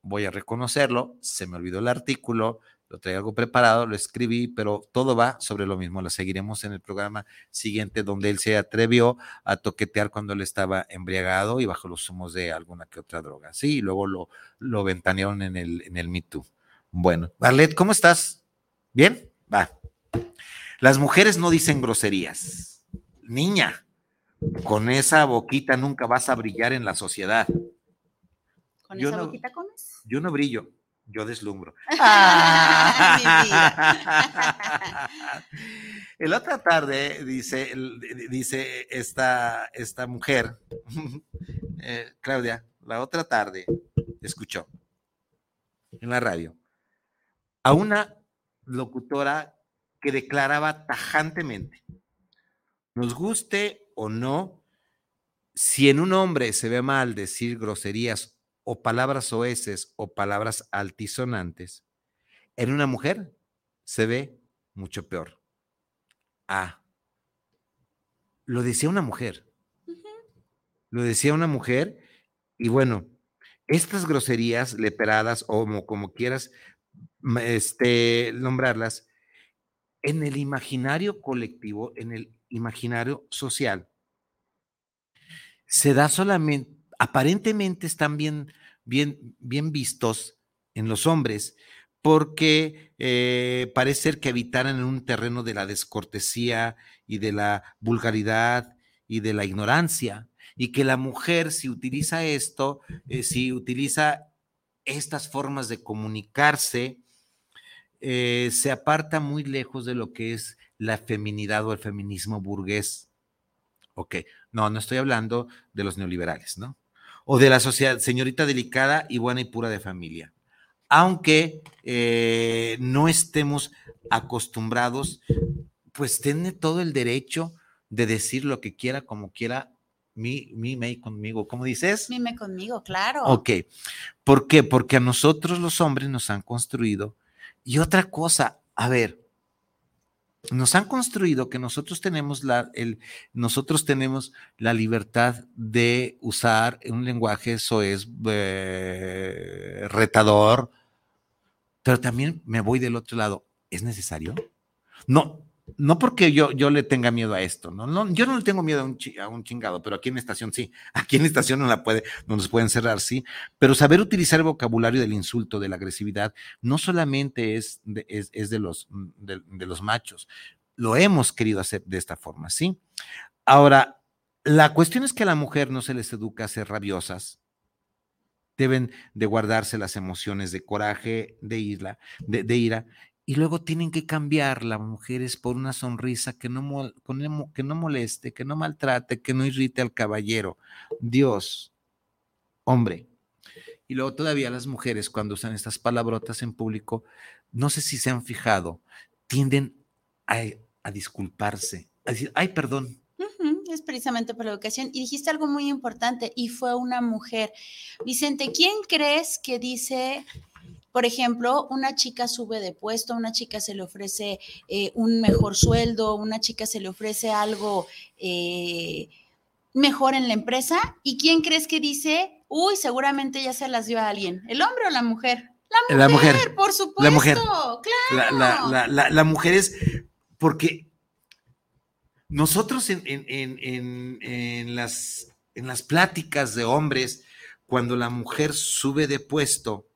voy a reconocerlo, se me olvidó el artículo, lo traía algo preparado, lo escribí, pero todo va sobre lo mismo. Lo seguiremos en el programa siguiente donde él se atrevió a toquetear cuando él estaba embriagado y bajo los humos de alguna que otra droga. Sí, y luego lo, lo ventanearon en el, en el Me Too. Bueno, Arlet, ¿cómo estás? ¿Bien? Va. Las mujeres no dicen groserías. Niña, con esa boquita nunca vas a brillar en la sociedad. ¿Con esa boquita comes? Yo no brillo, yo deslumbro. el otra tarde, dice, dice esta, esta mujer, eh, Claudia, la otra tarde escuchó en la radio a una locutora que declaraba tajantemente, nos guste o no, si en un hombre se ve mal decir groserías o palabras oeces o palabras altisonantes, en una mujer se ve mucho peor. Ah, lo decía una mujer. Lo decía una mujer y bueno, estas groserías leperadas o como, quieras este, nombrarlas, en el imaginario colectivo, en el imaginario social, se da solamente, aparentemente están bien bien, bien vistos en los hombres, porque eh, parece ser que habitaran en un terreno de la descortesía y de la vulgaridad y de la ignorancia, y que la mujer, si utiliza esto, eh, si utiliza estas formas de comunicarse, eh, se aparta muy lejos de lo que es la feminidad o el feminismo burgués. Ok, no, no estoy hablando de los neoliberales, ¿no? O de la sociedad, señorita delicada y buena y pura de familia. Aunque eh, no estemos acostumbrados, pues tiene todo el derecho de decir lo que quiera, como quiera, mi, mi, me conmigo. ¿Cómo dices? Mime conmigo, claro. Ok. ¿Por qué? Porque a nosotros los hombres nos han construido. Y otra cosa, a ver, nos han construido que nosotros tenemos la, el, nosotros tenemos la libertad de usar un lenguaje soez eh, retador, pero también me voy del otro lado. ¿Es necesario? No, no porque yo, yo le tenga miedo a esto, ¿no? no yo no le tengo miedo a un, a un, chingado, pero aquí en estación sí, aquí en estación no la puede, no nos pueden cerrar, sí, pero saber utilizar el vocabulario del insulto, de la agresividad, no solamente es de, es, de los, de, de los machos, lo hemos querido hacer de esta forma, ¿sí? Ahora, la cuestión es que a la mujer no se les educa a ser rabiosas, deben de guardarse las emociones de coraje, de ira, de ira y luego tienen que cambiar las mujeres por una sonrisa que no, moleste, que no maltrate, que no irrite al caballero. Dios, hombre. Y luego todavía las mujeres cuando usan estas palabrotas en público, no sé si se han fijado, tienden a, a disculparse, a decir, ay, perdón, es precisamente por la educación. Y dijiste algo muy importante y fue una mujer. Vicente, ¿quién crees que dice Por ejemplo, una chica sube de puesto, una chica se le ofrece eh, un mejor sueldo, una chica se le ofrece algo eh, mejor en la empresa. ¿Y quién crees que dice, uy, seguramente ya se las dio a alguien? ¿El hombre o la mujer? La mujer, por supuesto. La mujer. Claro. La, mujer es porque nosotros en, en, las, en las pláticas de hombres, cuando la mujer sube de puesto,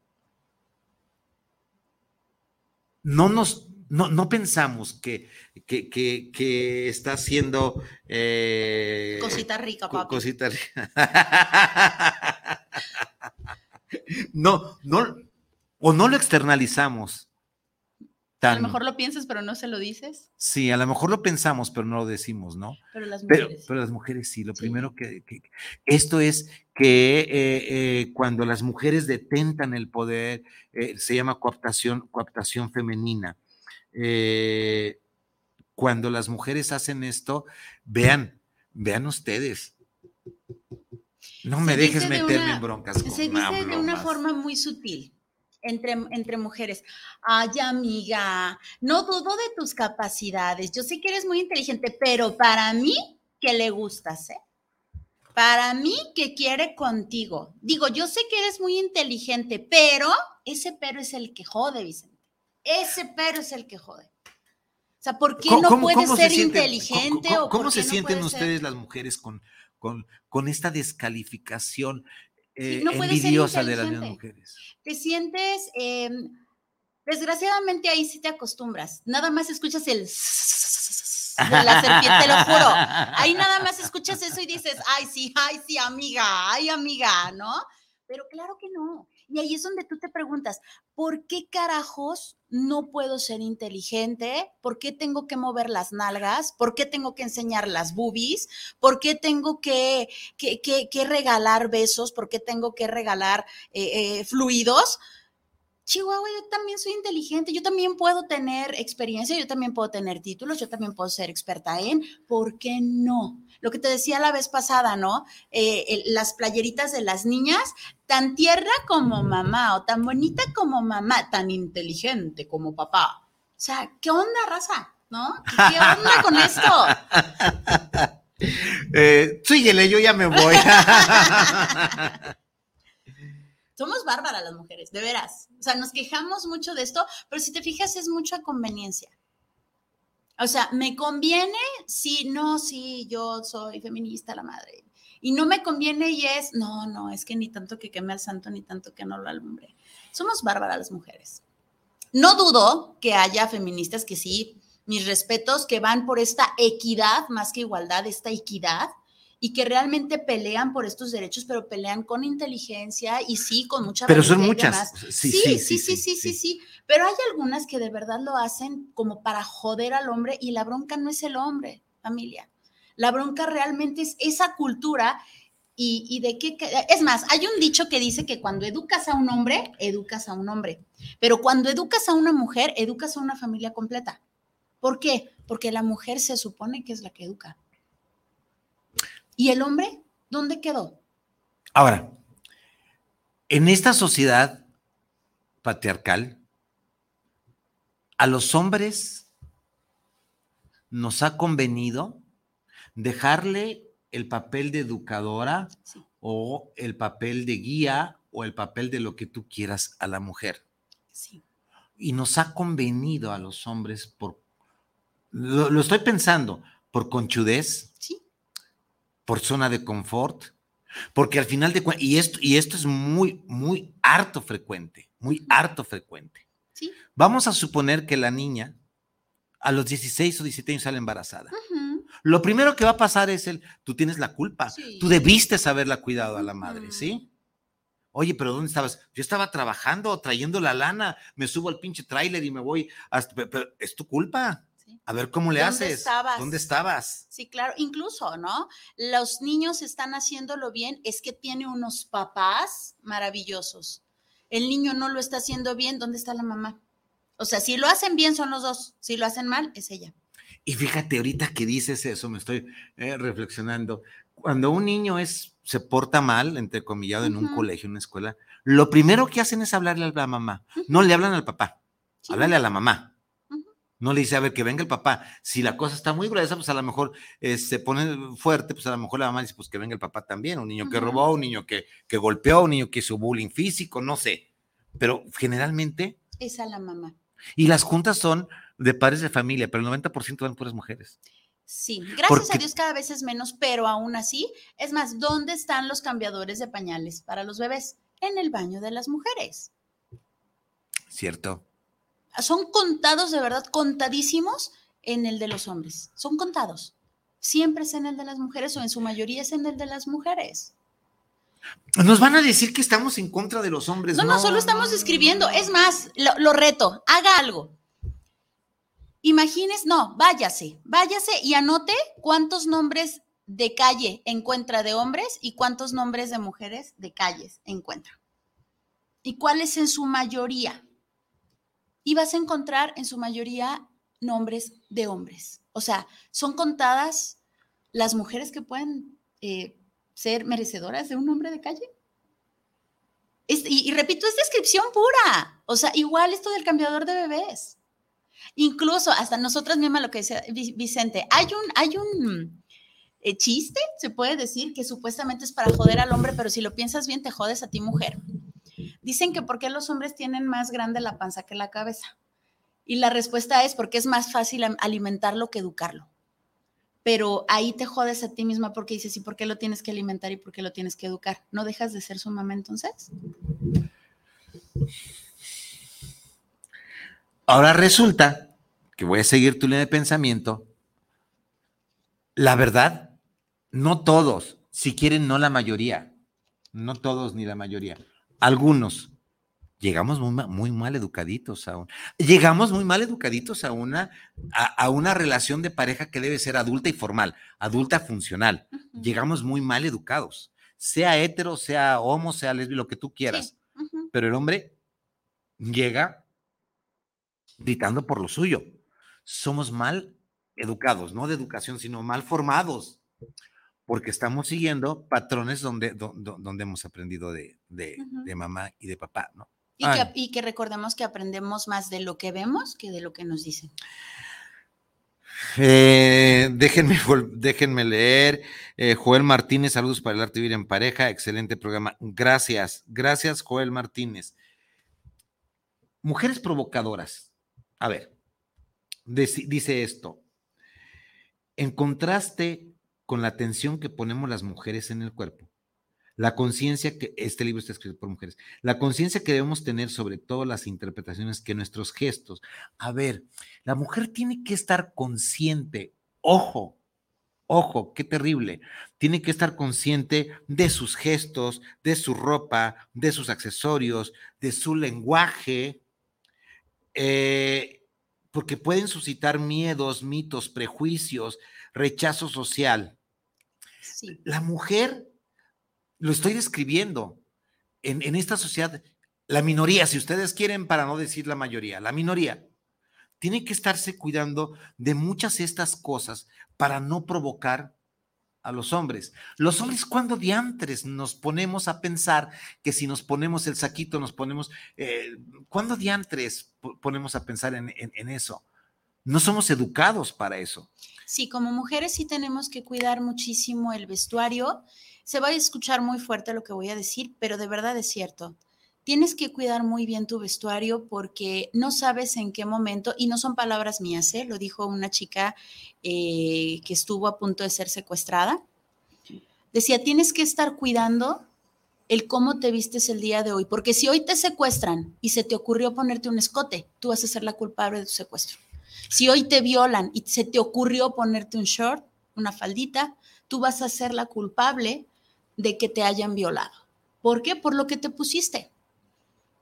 no nos, no, pensamos que, que, está haciendo... Eh, cosita rica, papi. Cosita rica. no, no, o no lo externalizamos. A lo mejor lo piensas, pero no se lo dices. Sí, a lo mejor lo pensamos, pero no lo decimos, ¿no? Pero las mujeres. Pero, las mujeres sí. Lo primero que, Esto es que eh, eh, cuando las mujeres detentan el poder, eh, se llama cooptación, cooptación femenina. cuando las mujeres hacen esto, vean, vean ustedes. No me dejes meterme en broncas. se dice de una forma muy sutil entre, entre mujeres. Ay, amiga, no dudo de tus capacidades. Yo sé que eres muy inteligente, pero para mí que le gustas, ¿eh? Para mí que quiere contigo. Digo, yo sé que eres muy inteligente, pero ese pero es el que jode, Vicente. Ese pero es el que jode. O sea, ¿por qué no puedes ser inteligente? ¿Cómo, cómo se sienten ustedes las mujeres con, con, con esta descalificación? Eh, envidiosa de las mujeres. Te sientes, em, desgraciadamente ahí sí te acostumbras. Nada más escuchas el de la serpiente, te lo juro. Ahí nada más escuchas eso y dices, ay, sí, ay, sí, amiga, ay, amiga, ¿no? Pero claro que no. Y ahí es donde tú te preguntas, ¿por qué carajos no puedo ser inteligente? ¿Por qué tengo que mover las nalgas? ¿Por qué tengo que enseñar las boobies? ¿Por qué tengo que, que, regalar besos? ¿Por qué tengo que regalar eh, eh, fluidos? Chihuahua, yo también soy inteligente, yo también puedo tener experiencia, yo también puedo tener títulos, yo también puedo ser experta en, ¿por qué no? Lo que te decía la vez pasada, ¿no? Eh, las playeritas de las niñas, tan tierna como mamá o tan bonita como mamá, tan inteligente como papá. O sea, ¿qué onda, raza? ¿No? ¿Qué onda con esto? Eh, síguele, yo ya me voy. Somos bárbaras las mujeres, de veras. O sea, nos quejamos mucho de esto, pero si te fijas es mucha conveniencia. O sea, ¿me conviene? Sí, no, sí, yo soy feminista, la madre. Y no me conviene y es, no, no, es que ni tanto que queme al santo, ni tanto que no lo alumbre. Somos bárbaras las mujeres. No dudo que haya feministas que sí, mis respetos, que van por esta equidad, más que igualdad, esta equidad, y que realmente pelean por estos derechos, pero pelean con inteligencia y sí, con mucha Pero son muchas. Sí sí sí sí sí sí, sí, Pero hay algunas que de verdad lo hacen como para joder al hombre y la bronca no es el hombre, familia. La bronca realmente es esa cultura y, y, de qué... Es más, hay un dicho que dice que cuando educas a un hombre, educas a un hombre. Pero cuando educas a una mujer, educas a una familia completa. ¿Por qué? Porque la mujer se supone que es la que educa. ¿Y el hombre dónde quedó? Ahora, en esta sociedad patriarcal, a los hombres nos ha convenido dejarle el papel de educadora o el papel de guía o el papel de lo que tú quieras a la mujer. Sí. Y nos ha convenido a los hombres por, lo, lo estoy pensando, por conchudez, por zona de confort, porque al final de cuentas, y esto, y esto es muy, muy harto frecuente, muy harto frecuente. Vamos a suponer que la niña a los 16 o 17 años sale embarazada. Lo primero que va a pasar es el, tú tienes la culpa, tú debiste haberla cuidado a la madre, ¿sí? Oye, pero ¿dónde estabas? Yo estaba trabajando, trayendo la lana, me subo al pinche tráiler y me voy hasta, pero es tu culpa. A ver cómo le ¿Dónde haces. Estabas? ¿Dónde estabas? Sí, claro, incluso, ¿no? Los niños están haciéndolo bien, es que tiene unos papás maravillosos. El niño no lo está haciendo bien, ¿dónde está la mamá? O sea, si lo hacen bien son los dos, si lo hacen mal es ella. Y fíjate, ahorita que dices eso, me estoy eh, reflexionando, cuando un niño es, se porta mal, entre comillado, en un colegio, en una escuela, lo primero que hacen es hablarle a la mamá. No le hablan al papá, hablarle a la mamá. No le dice, a ver, que venga el papá. Si la cosa está muy gruesa, pues a lo mejor eh, se pone fuerte, pues a lo mejor la mamá dice, pues que venga el papá también. Un niño que robó, un niño que, que golpeó, un niño que hizo bullying físico, no sé. Pero generalmente... Es a la mamá. Y las juntas son de padres de familia, pero el 90% van puras mujeres. Sí, gracias a Dios cada vez es menos, pero aún así, es más, ¿dónde están los cambiadores de pañales para los bebés? En el baño de las mujeres. Cierto son contados de verdad, contadísimos en el de los hombres. Son contados. Siempre es en el de las mujeres o en su mayoría es en el de las mujeres. Nos van a decir que estamos en contra de los hombres. No, no, solo estamos escribiendo. Es más, lo, reto, haga algo. Imagines, no, váyase, váyase y anote cuántos nombres de calle encuentra de hombres y cuántos nombres de mujeres de calles encuentra. ¿Y cuáles en su mayoría? Y vas a encontrar en su mayoría nombres de hombres. O sea, son contadas las mujeres que pueden eh, ser merecedoras de un nombre de calle. y, repito, es descripción pura. O sea, igual esto del cambiador de bebés. Incluso hasta nosotras mismas, lo que decía Vicente, hay un, hay un eh, chiste, se puede decir, que supuestamente es para joder al hombre, pero si lo piensas bien, te jodes a ti mujer. Dicen que por qué los hombres tienen más grande la panza que la cabeza. Y la respuesta es porque es más fácil alimentarlo que educarlo. Pero ahí te jodes a ti misma porque dices, ¿y por qué lo tienes que alimentar y por qué lo tienes que educar? ¿No dejas de ser su mamá entonces? Ahora resulta que voy a seguir tu línea de pensamiento. La verdad, no todos, si quieren, no la mayoría, no todos ni la mayoría algunos llegamos muy, mal educaditos a llegamos muy mal educaditos a una, a, una relación de pareja que debe ser adulta y formal, adulta funcional. Llegamos muy mal educados, sea hetero, sea homo, sea lesbi, lo que tú quieras. Pero el hombre llega gritando por lo suyo. Somos mal educados, no de educación, sino mal formados porque estamos siguiendo patrones donde, donde, hemos aprendido de, mamá y de papá, ¿no? Y que, recordemos que aprendemos más de lo que vemos que de lo que nos dicen. Eh, déjenme, déjenme leer. Eh, Joel Martínez, saludos para el arte vivir en pareja. Excelente programa. Gracias, gracias, Joel Martínez. Mujeres provocadoras. A ver, dice esto. En contraste con la atención que ponemos las mujeres en el cuerpo. La conciencia que, este libro está escrito por mujeres, la conciencia que debemos tener sobre todas las interpretaciones que nuestros gestos. A ver, la mujer tiene que estar consciente, ojo, ojo, qué terrible, tiene que estar consciente de sus gestos, de su ropa, de sus accesorios, de su lenguaje, eh, porque pueden suscitar miedos, mitos, prejuicios, rechazo social. La mujer, lo estoy describiendo, en, esta sociedad, la minoría, si ustedes quieren, para no decir la mayoría, la minoría, tiene que estarse cuidando de muchas de estas cosas para no provocar a los hombres. Los hombres, cuando diantres nos ponemos a pensar que si nos ponemos el saquito, nos ponemos, eh, ¿cuándo diantres ponemos a pensar en, en, eso? No somos educados para eso. Sí, como mujeres sí tenemos que cuidar muchísimo el vestuario. Se va a escuchar muy fuerte lo que voy a decir, pero de verdad es cierto. Tienes que cuidar muy bien tu vestuario porque no sabes en qué momento, y no son palabras mías, ¿eh? lo dijo una chica eh, que estuvo a punto de ser secuestrada. Decía, tienes que estar cuidando el cómo te vistes el día de hoy, porque si hoy te secuestran y se te ocurrió ponerte un escote, tú vas a ser la culpable de tu secuestro. Si hoy te violan y se te ocurrió ponerte un short, una faldita, tú vas a ser la culpable de que te hayan violado. ¿Por qué? Por lo que te pusiste.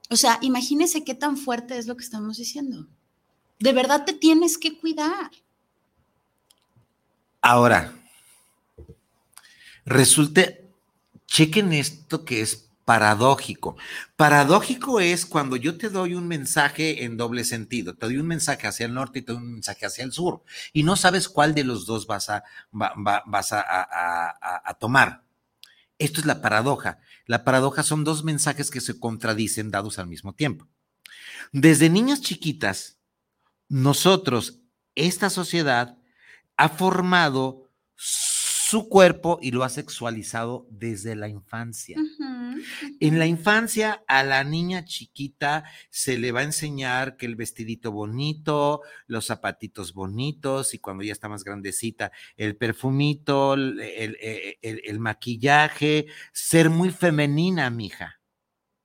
O sea, imagínese qué tan fuerte es lo que estamos diciendo. De verdad te tienes que cuidar. Ahora, resulte, chequen esto que es paradójico. Paradójico es cuando yo te doy un mensaje en doble sentido. Te doy un mensaje hacia el norte y te doy un mensaje hacia el sur. Y no sabes cuál de los dos vas a, vas a, tomar. Esto es la paradoja. La paradoja son dos mensajes que se contradicen dados al mismo tiempo. Desde niñas chiquitas, nosotros, esta sociedad, ha formado su cuerpo y lo ha sexualizado desde la infancia. En la infancia a la niña chiquita se le va a enseñar que el vestidito bonito, los zapatitos bonitos y cuando ya está más grandecita, el perfumito, el, el maquillaje, ser muy femenina, mija.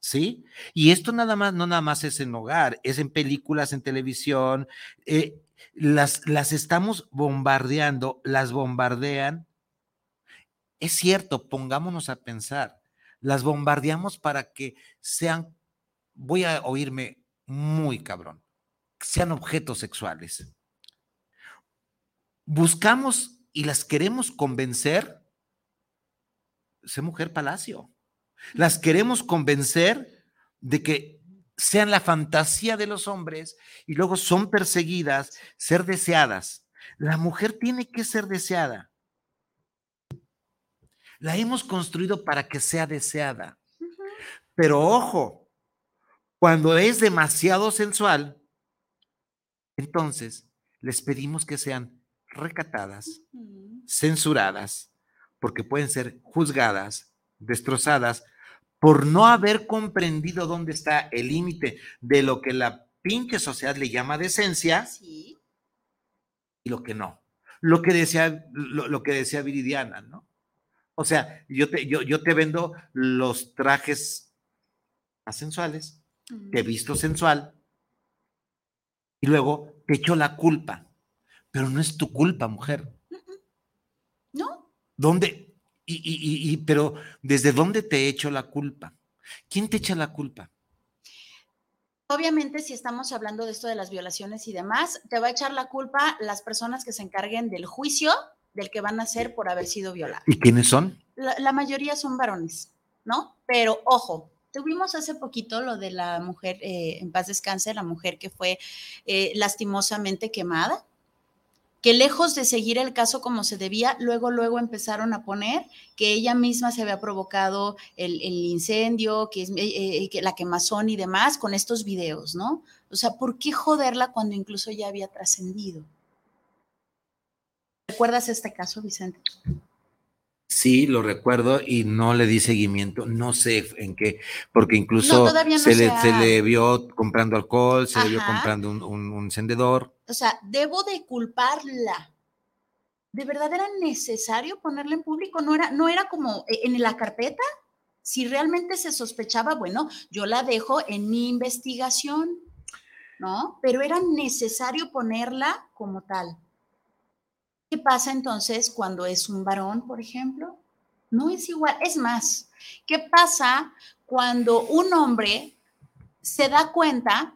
¿sí? Y esto nada más, no nada más es en hogar, es en películas, en televisión, eh, las, las estamos bombardeando, las bombardean es cierto, pongámonos a pensar, las bombardeamos para que sean, voy a oírme muy cabrón, sean objetos sexuales. Buscamos y las queremos convencer, sé mujer palacio, las queremos convencer de que sean la fantasía de los hombres y luego son perseguidas, ser deseadas. La mujer tiene que ser deseada la hemos construido para que sea deseada. Pero ojo, cuando es demasiado sensual, entonces les pedimos que sean recatadas, censuradas, porque pueden ser juzgadas, destrozadas, por no haber comprendido dónde está el límite de lo que la pinche sociedad le llama decencia y lo que no. Lo que decía, lo, lo que decía Viridiana, ¿no? O sea, yo te, yo, yo te vendo los trajes más sensuales, te he visto sensual, y luego te echo la culpa. Pero no es tu culpa, mujer. ¿No? ¿Dónde? Y, y, y, pero ¿desde dónde te echo la culpa? ¿Quién te echa la culpa? Obviamente, si estamos hablando de esto de las violaciones y demás, te va a echar la culpa las personas que se encarguen del juicio del que van a ser por haber sido violados. ¿Y quiénes son? La, mayoría son varones, ¿no? Pero ojo, tuvimos hace poquito lo de la mujer, eh, en paz descanse, la mujer que fue eh, lastimosamente quemada, que lejos de seguir el caso como se debía, luego, luego empezaron a poner que ella misma se había provocado el, incendio, que, es, eh, que la quemazón y demás con estos videos, ¿no? O sea, ¿por qué joderla cuando incluso ya había trascendido? ¿Recuerdas este caso, Vicente? Sí, lo recuerdo y no le di seguimiento, no sé en qué, porque incluso se, le, vio comprando alcohol, se le vio comprando un, encendedor. O sea, debo de culparla. ¿De verdad era necesario ponerla en público? ¿No era, no era como eh, en la carpeta? Si realmente se sospechaba, bueno, yo la dejo en mi investigación, ¿no? Pero era necesario ponerla como tal. ¿Qué pasa entonces cuando es un varón, por ejemplo? No es igual. Es más, ¿qué pasa cuando un hombre se da cuenta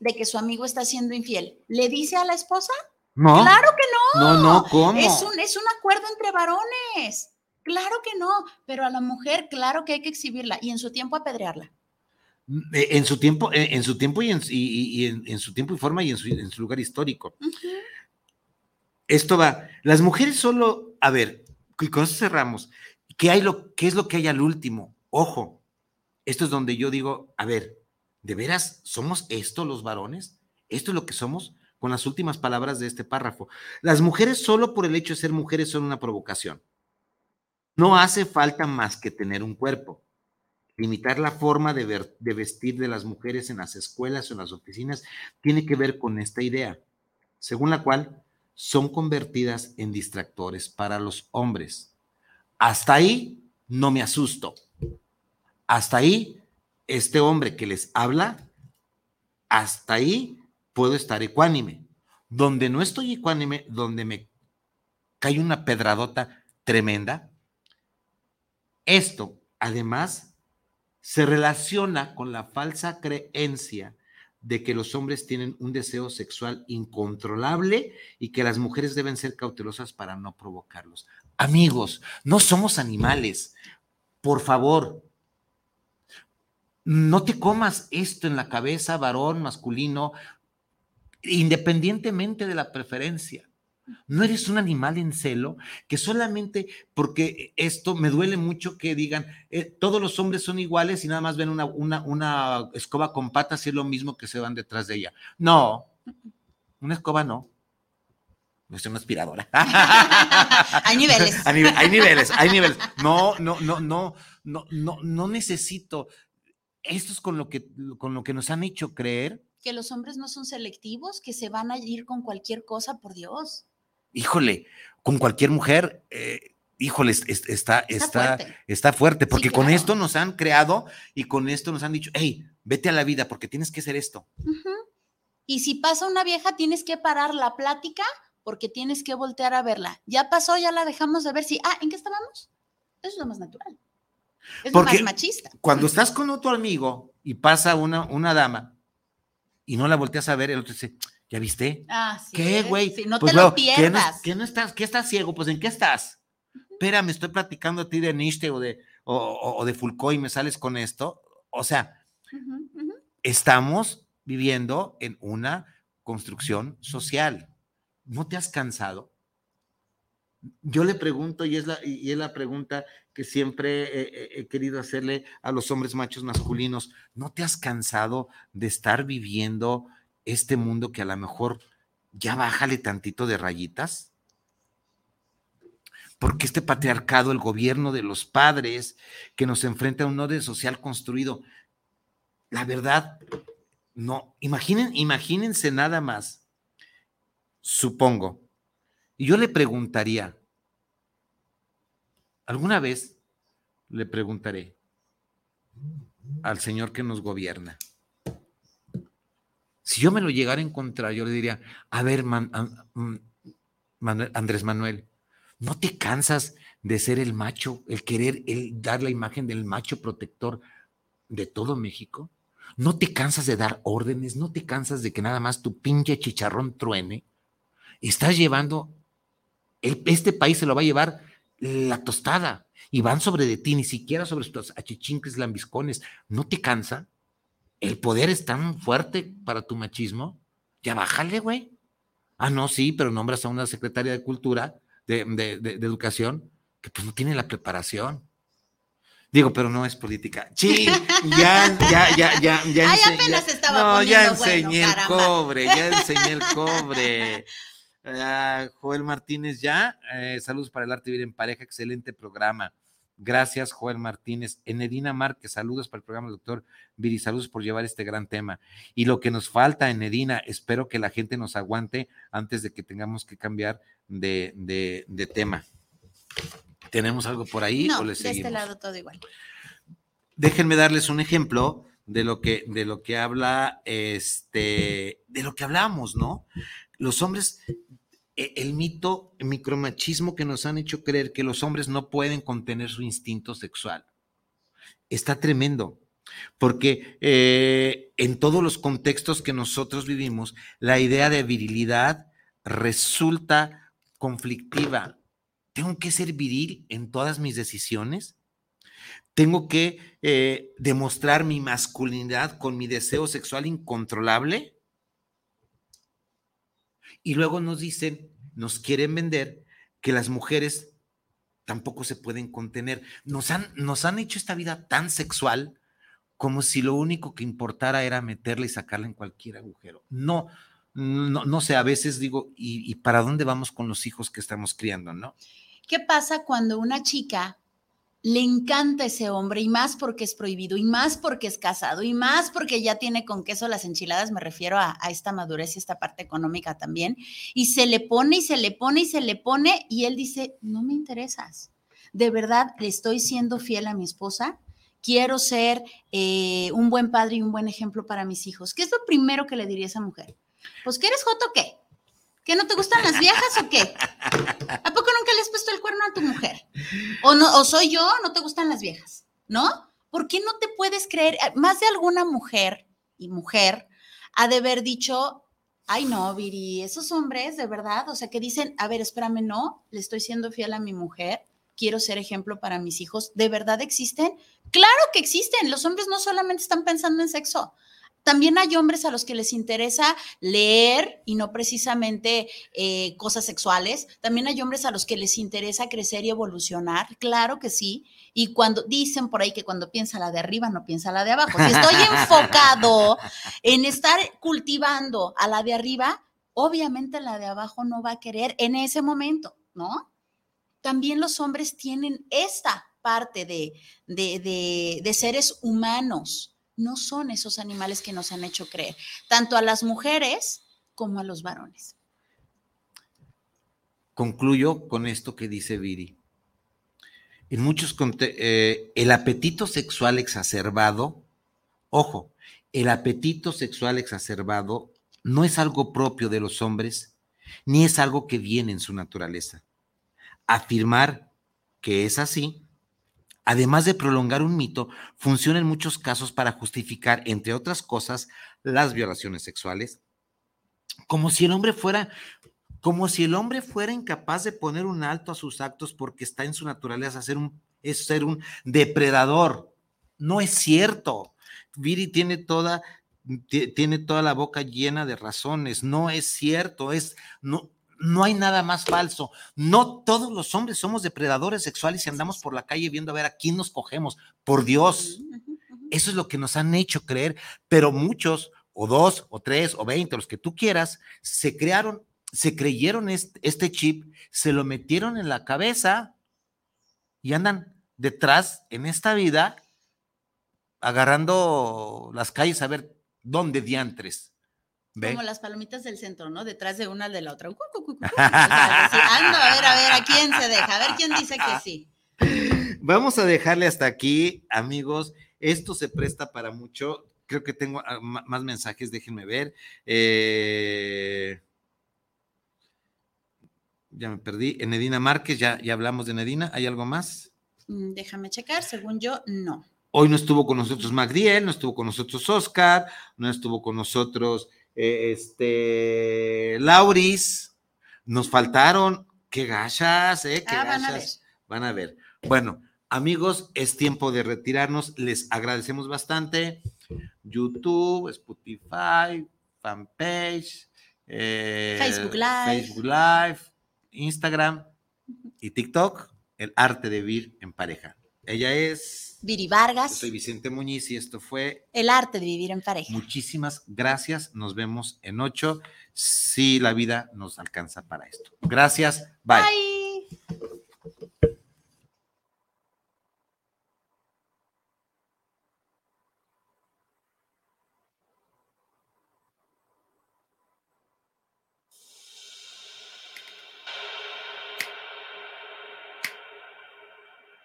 de que su amigo está siendo infiel? ¿Le dice a la esposa? No. Claro que no. No, no, ¿cómo? Es un, es un acuerdo entre varones. Claro que no, pero a la mujer, claro que hay que exhibirla y en su tiempo apedrearla. Eh, en su tiempo, eh, en su tiempo y en, su tiempo y forma y en su, lugar histórico esto va, las mujeres solo, a ver, y con eso cerramos, ¿qué, hay lo, ¿qué es lo que hay al último? Ojo, esto es donde yo digo, a ver, ¿de veras somos esto los varones? ¿Esto es lo que somos? Con las últimas palabras de este párrafo. Las mujeres solo por el hecho de ser mujeres son una provocación. No hace falta más que tener un cuerpo. Limitar la forma de, de vestir de las mujeres en las escuelas o en las oficinas tiene que ver con esta idea, según la cual son convertidas en distractores para los hombres. Hasta ahí no me asusto. Hasta ahí, este hombre que les habla, hasta ahí puedo estar ecuánime. Donde no estoy ecuánime, donde me cae una pedradota tremenda, esto además se relaciona con la falsa creencia de que los hombres tienen un deseo sexual incontrolable y que las mujeres deben ser cautelosas para no provocarlos. Amigos, no somos animales. Por favor, no te comas esto en la cabeza, varón, masculino, independientemente de la preferencia. No eres un animal en celo que solamente porque esto me duele mucho que digan eh, todos los hombres son iguales y nada más ven una, una, una escoba con patas y es lo mismo que se van detrás de ella. No, una escoba no. Es una aspiradora. hay niveles. hay niveles, hay niveles. No, no, no, no, no, no, no necesito. Esto es con lo que, con lo que nos han hecho creer. Que los hombres no son selectivos, que se van a ir con cualquier cosa, por Dios híjole, con cualquier mujer, eh, híjole, está, está, está, fuerte. porque con esto nos han creado y con esto nos han dicho, hey, vete a la vida porque tienes que hacer esto. Y si pasa una vieja, tienes que parar la plática porque tienes que voltear a verla. Ya pasó, ya la dejamos de ver si, ah, ¿en qué estábamos? Eso es lo más natural. Es lo más machista. Cuando estás con otro amigo y pasa una, una dama y no la volteas a ver, el otro dice, ¿Ya viste? Ah, sí. ¿Qué, güey? no pues te lo pierdas. ¿qué no, estás? ¿Qué estás ciego? Pues ¿en qué estás? Espera, me estoy platicando a ti de Nietzsche o de, o, de Foucault y me sales con esto. O sea, estamos viviendo en una construcción social. ¿No te has cansado? Yo le pregunto, y es la, y es la pregunta que siempre he querido hacerle a los hombres machos masculinos, ¿no te has cansado de estar viviendo este mundo que a lo mejor ya bájale tantito de rayitas? Porque este patriarcado, el gobierno de los padres que nos enfrenta a un orden social construido, la verdad, no, imaginen, imagínense nada más, supongo. Y yo le preguntaría, alguna vez le preguntaré al Señor que nos gobierna, si yo me lo llegara a encontrar, yo le diría, a ver, mm, Andrés Manuel, ¿no te cansas de ser el macho, el querer el dar la imagen del macho protector de todo México? ¿No te cansas de dar órdenes? ¿No te cansas de que nada más tu pinche chicharrón truene? Estás llevando, este país se lo va a llevar la tostada y van sobre de ti, ni siquiera sobre estos achichincles lambiscones. ¿No te cansa? El poder es tan fuerte para tu machismo, ya bájale, güey. Ah, no, sí, pero nombras a una secretaria de cultura, de, educación, que pues no tiene la preparación. Digo, pero no es política. Sí, ya, ya, ya, ya, ya. Ay, apenas estaba No, ya enseñé el cobre, ya enseñé el cobre. Ah, Joel Martínez, ya. Eh, saludos para el arte vivir en pareja, excelente programa. Gracias, Joel Martínez. Enedina Márquez, saludos para el programa, doctor Viri, saludos por llevar este gran tema. Y lo que nos falta, Enedina, espero que la gente nos aguante antes de que tengamos que cambiar de, tema. ¿Tenemos algo por ahí no, de este lado todo igual. Déjenme darles un ejemplo de lo que, de lo que habla, este, de lo que hablamos, ¿no? Los hombres el mito, el micromachismo que nos han hecho creer que los hombres no pueden contener su instinto sexual. Está tremendo, porque eh, en todos los contextos que nosotros vivimos, la idea de virilidad resulta conflictiva. ¿Tengo que ser viril en todas mis decisiones? ¿Tengo que eh, demostrar mi masculinidad con mi deseo sexual incontrolable? Y luego nos dicen, nos quieren vender que las mujeres tampoco se pueden contener. Nos han, nos han hecho esta vida tan sexual como si lo único que importara era meterla y sacarla en cualquier agujero. No, no, no sé, a veces digo, ¿y, ¿y para dónde vamos con los hijos que estamos criando, no? ¿Qué pasa cuando una chica le encanta ese hombre y más porque es prohibido y más porque es casado y más porque ya tiene con queso las enchiladas, me refiero a, esta madurez y esta parte económica también, y se le pone y se le pone y se le pone y él dice, no me interesas, de verdad le estoy siendo fiel a mi esposa, quiero ser eh, un buen padre y un buen ejemplo para mis hijos. ¿Qué es lo primero que le diría a esa mujer? Pues que eres joto qué? ¿Que no te gustan las viejas o qué? ¿A poco nunca le has puesto el cuerno a tu mujer? ¿O, no, o soy yo, no te gustan las viejas? ¿No? ¿Por qué no te puedes creer? Eh, más de alguna mujer y mujer ha de haber dicho, ay no, Viri, esos hombres de verdad, o sea, que dicen, a ver, espérame, no, le estoy siendo fiel a mi mujer, quiero ser ejemplo para mis hijos, ¿de verdad existen? Claro que existen. Los hombres no solamente están pensando en sexo, también hay hombres a los que les interesa leer y no precisamente eh, cosas sexuales. También hay hombres a los que les interesa crecer y evolucionar. Claro que sí. Y cuando dicen por ahí que cuando piensa la de arriba, no piensa la de abajo. Si estoy enfocado en estar cultivando a la de arriba, obviamente la de abajo no va a querer en ese momento, ¿no? También los hombres tienen esta parte de, de, de seres humanos no son esos animales que nos han hecho creer, tanto a las mujeres como a los varones. Concluyo con esto que dice Viri. En muchos eh, el apetito sexual exacerbado, ojo, el apetito sexual exacerbado no es algo propio de los hombres, ni es algo que viene en su naturaleza. Afirmar que es así además de prolongar un mito, funciona en muchos casos para justificar, entre otras cosas, las violaciones sexuales, como si el hombre fuera como si el hombre fuera incapaz de poner un alto a sus actos porque está en su naturaleza ser un, es ser un depredador. No es cierto. Viri tiene toda, tiene toda la boca llena de razones. No es cierto. Es, no, no hay nada más falso. No todos los hombres somos depredadores sexuales y andamos por la calle viendo a ver a quién nos cogemos. Por Dios. Eso es lo que nos han hecho creer, pero muchos, o dos, o tres, o veinte, los que tú quieras, se crearon, se creyeron este, chip, se lo metieron en la cabeza y andan detrás en esta vida agarrando las calles a ver dónde diantres como las palomitas del centro, ¿no? Detrás de una de la otra. ando, a ver, a ver, ¿a quién se deja? A ver quién dice que sí. Vamos a dejarle hasta aquí, amigos. Esto se presta para mucho. Creo que tengo ah, más mensajes, déjenme ver. Eh, ya me perdí. Enedina Márquez, ya, ya hablamos de Enedina. ¿Hay algo más? Mm, déjame checar, según yo, no. Hoy no estuvo con nosotros Magdiel, no estuvo con nosotros Oscar, no estuvo con nosotros eh, este, Lauris, nos faltaron, qué gachas, ¿eh? Qué ah, Van a ver. Van a ver. Bueno, amigos, es tiempo de retirarnos. Les agradecemos bastante. YouTube, Spotify, fanpage, eh, Facebook Live. Facebook Live, Instagram y TikTok, el arte de vivir en pareja. Ella es Viri Vargas. soy Vicente Muñiz y esto fue El arte de vivir en pareja. Muchísimas gracias. Nos vemos en ocho si la vida nos alcanza para esto. Gracias. Bye.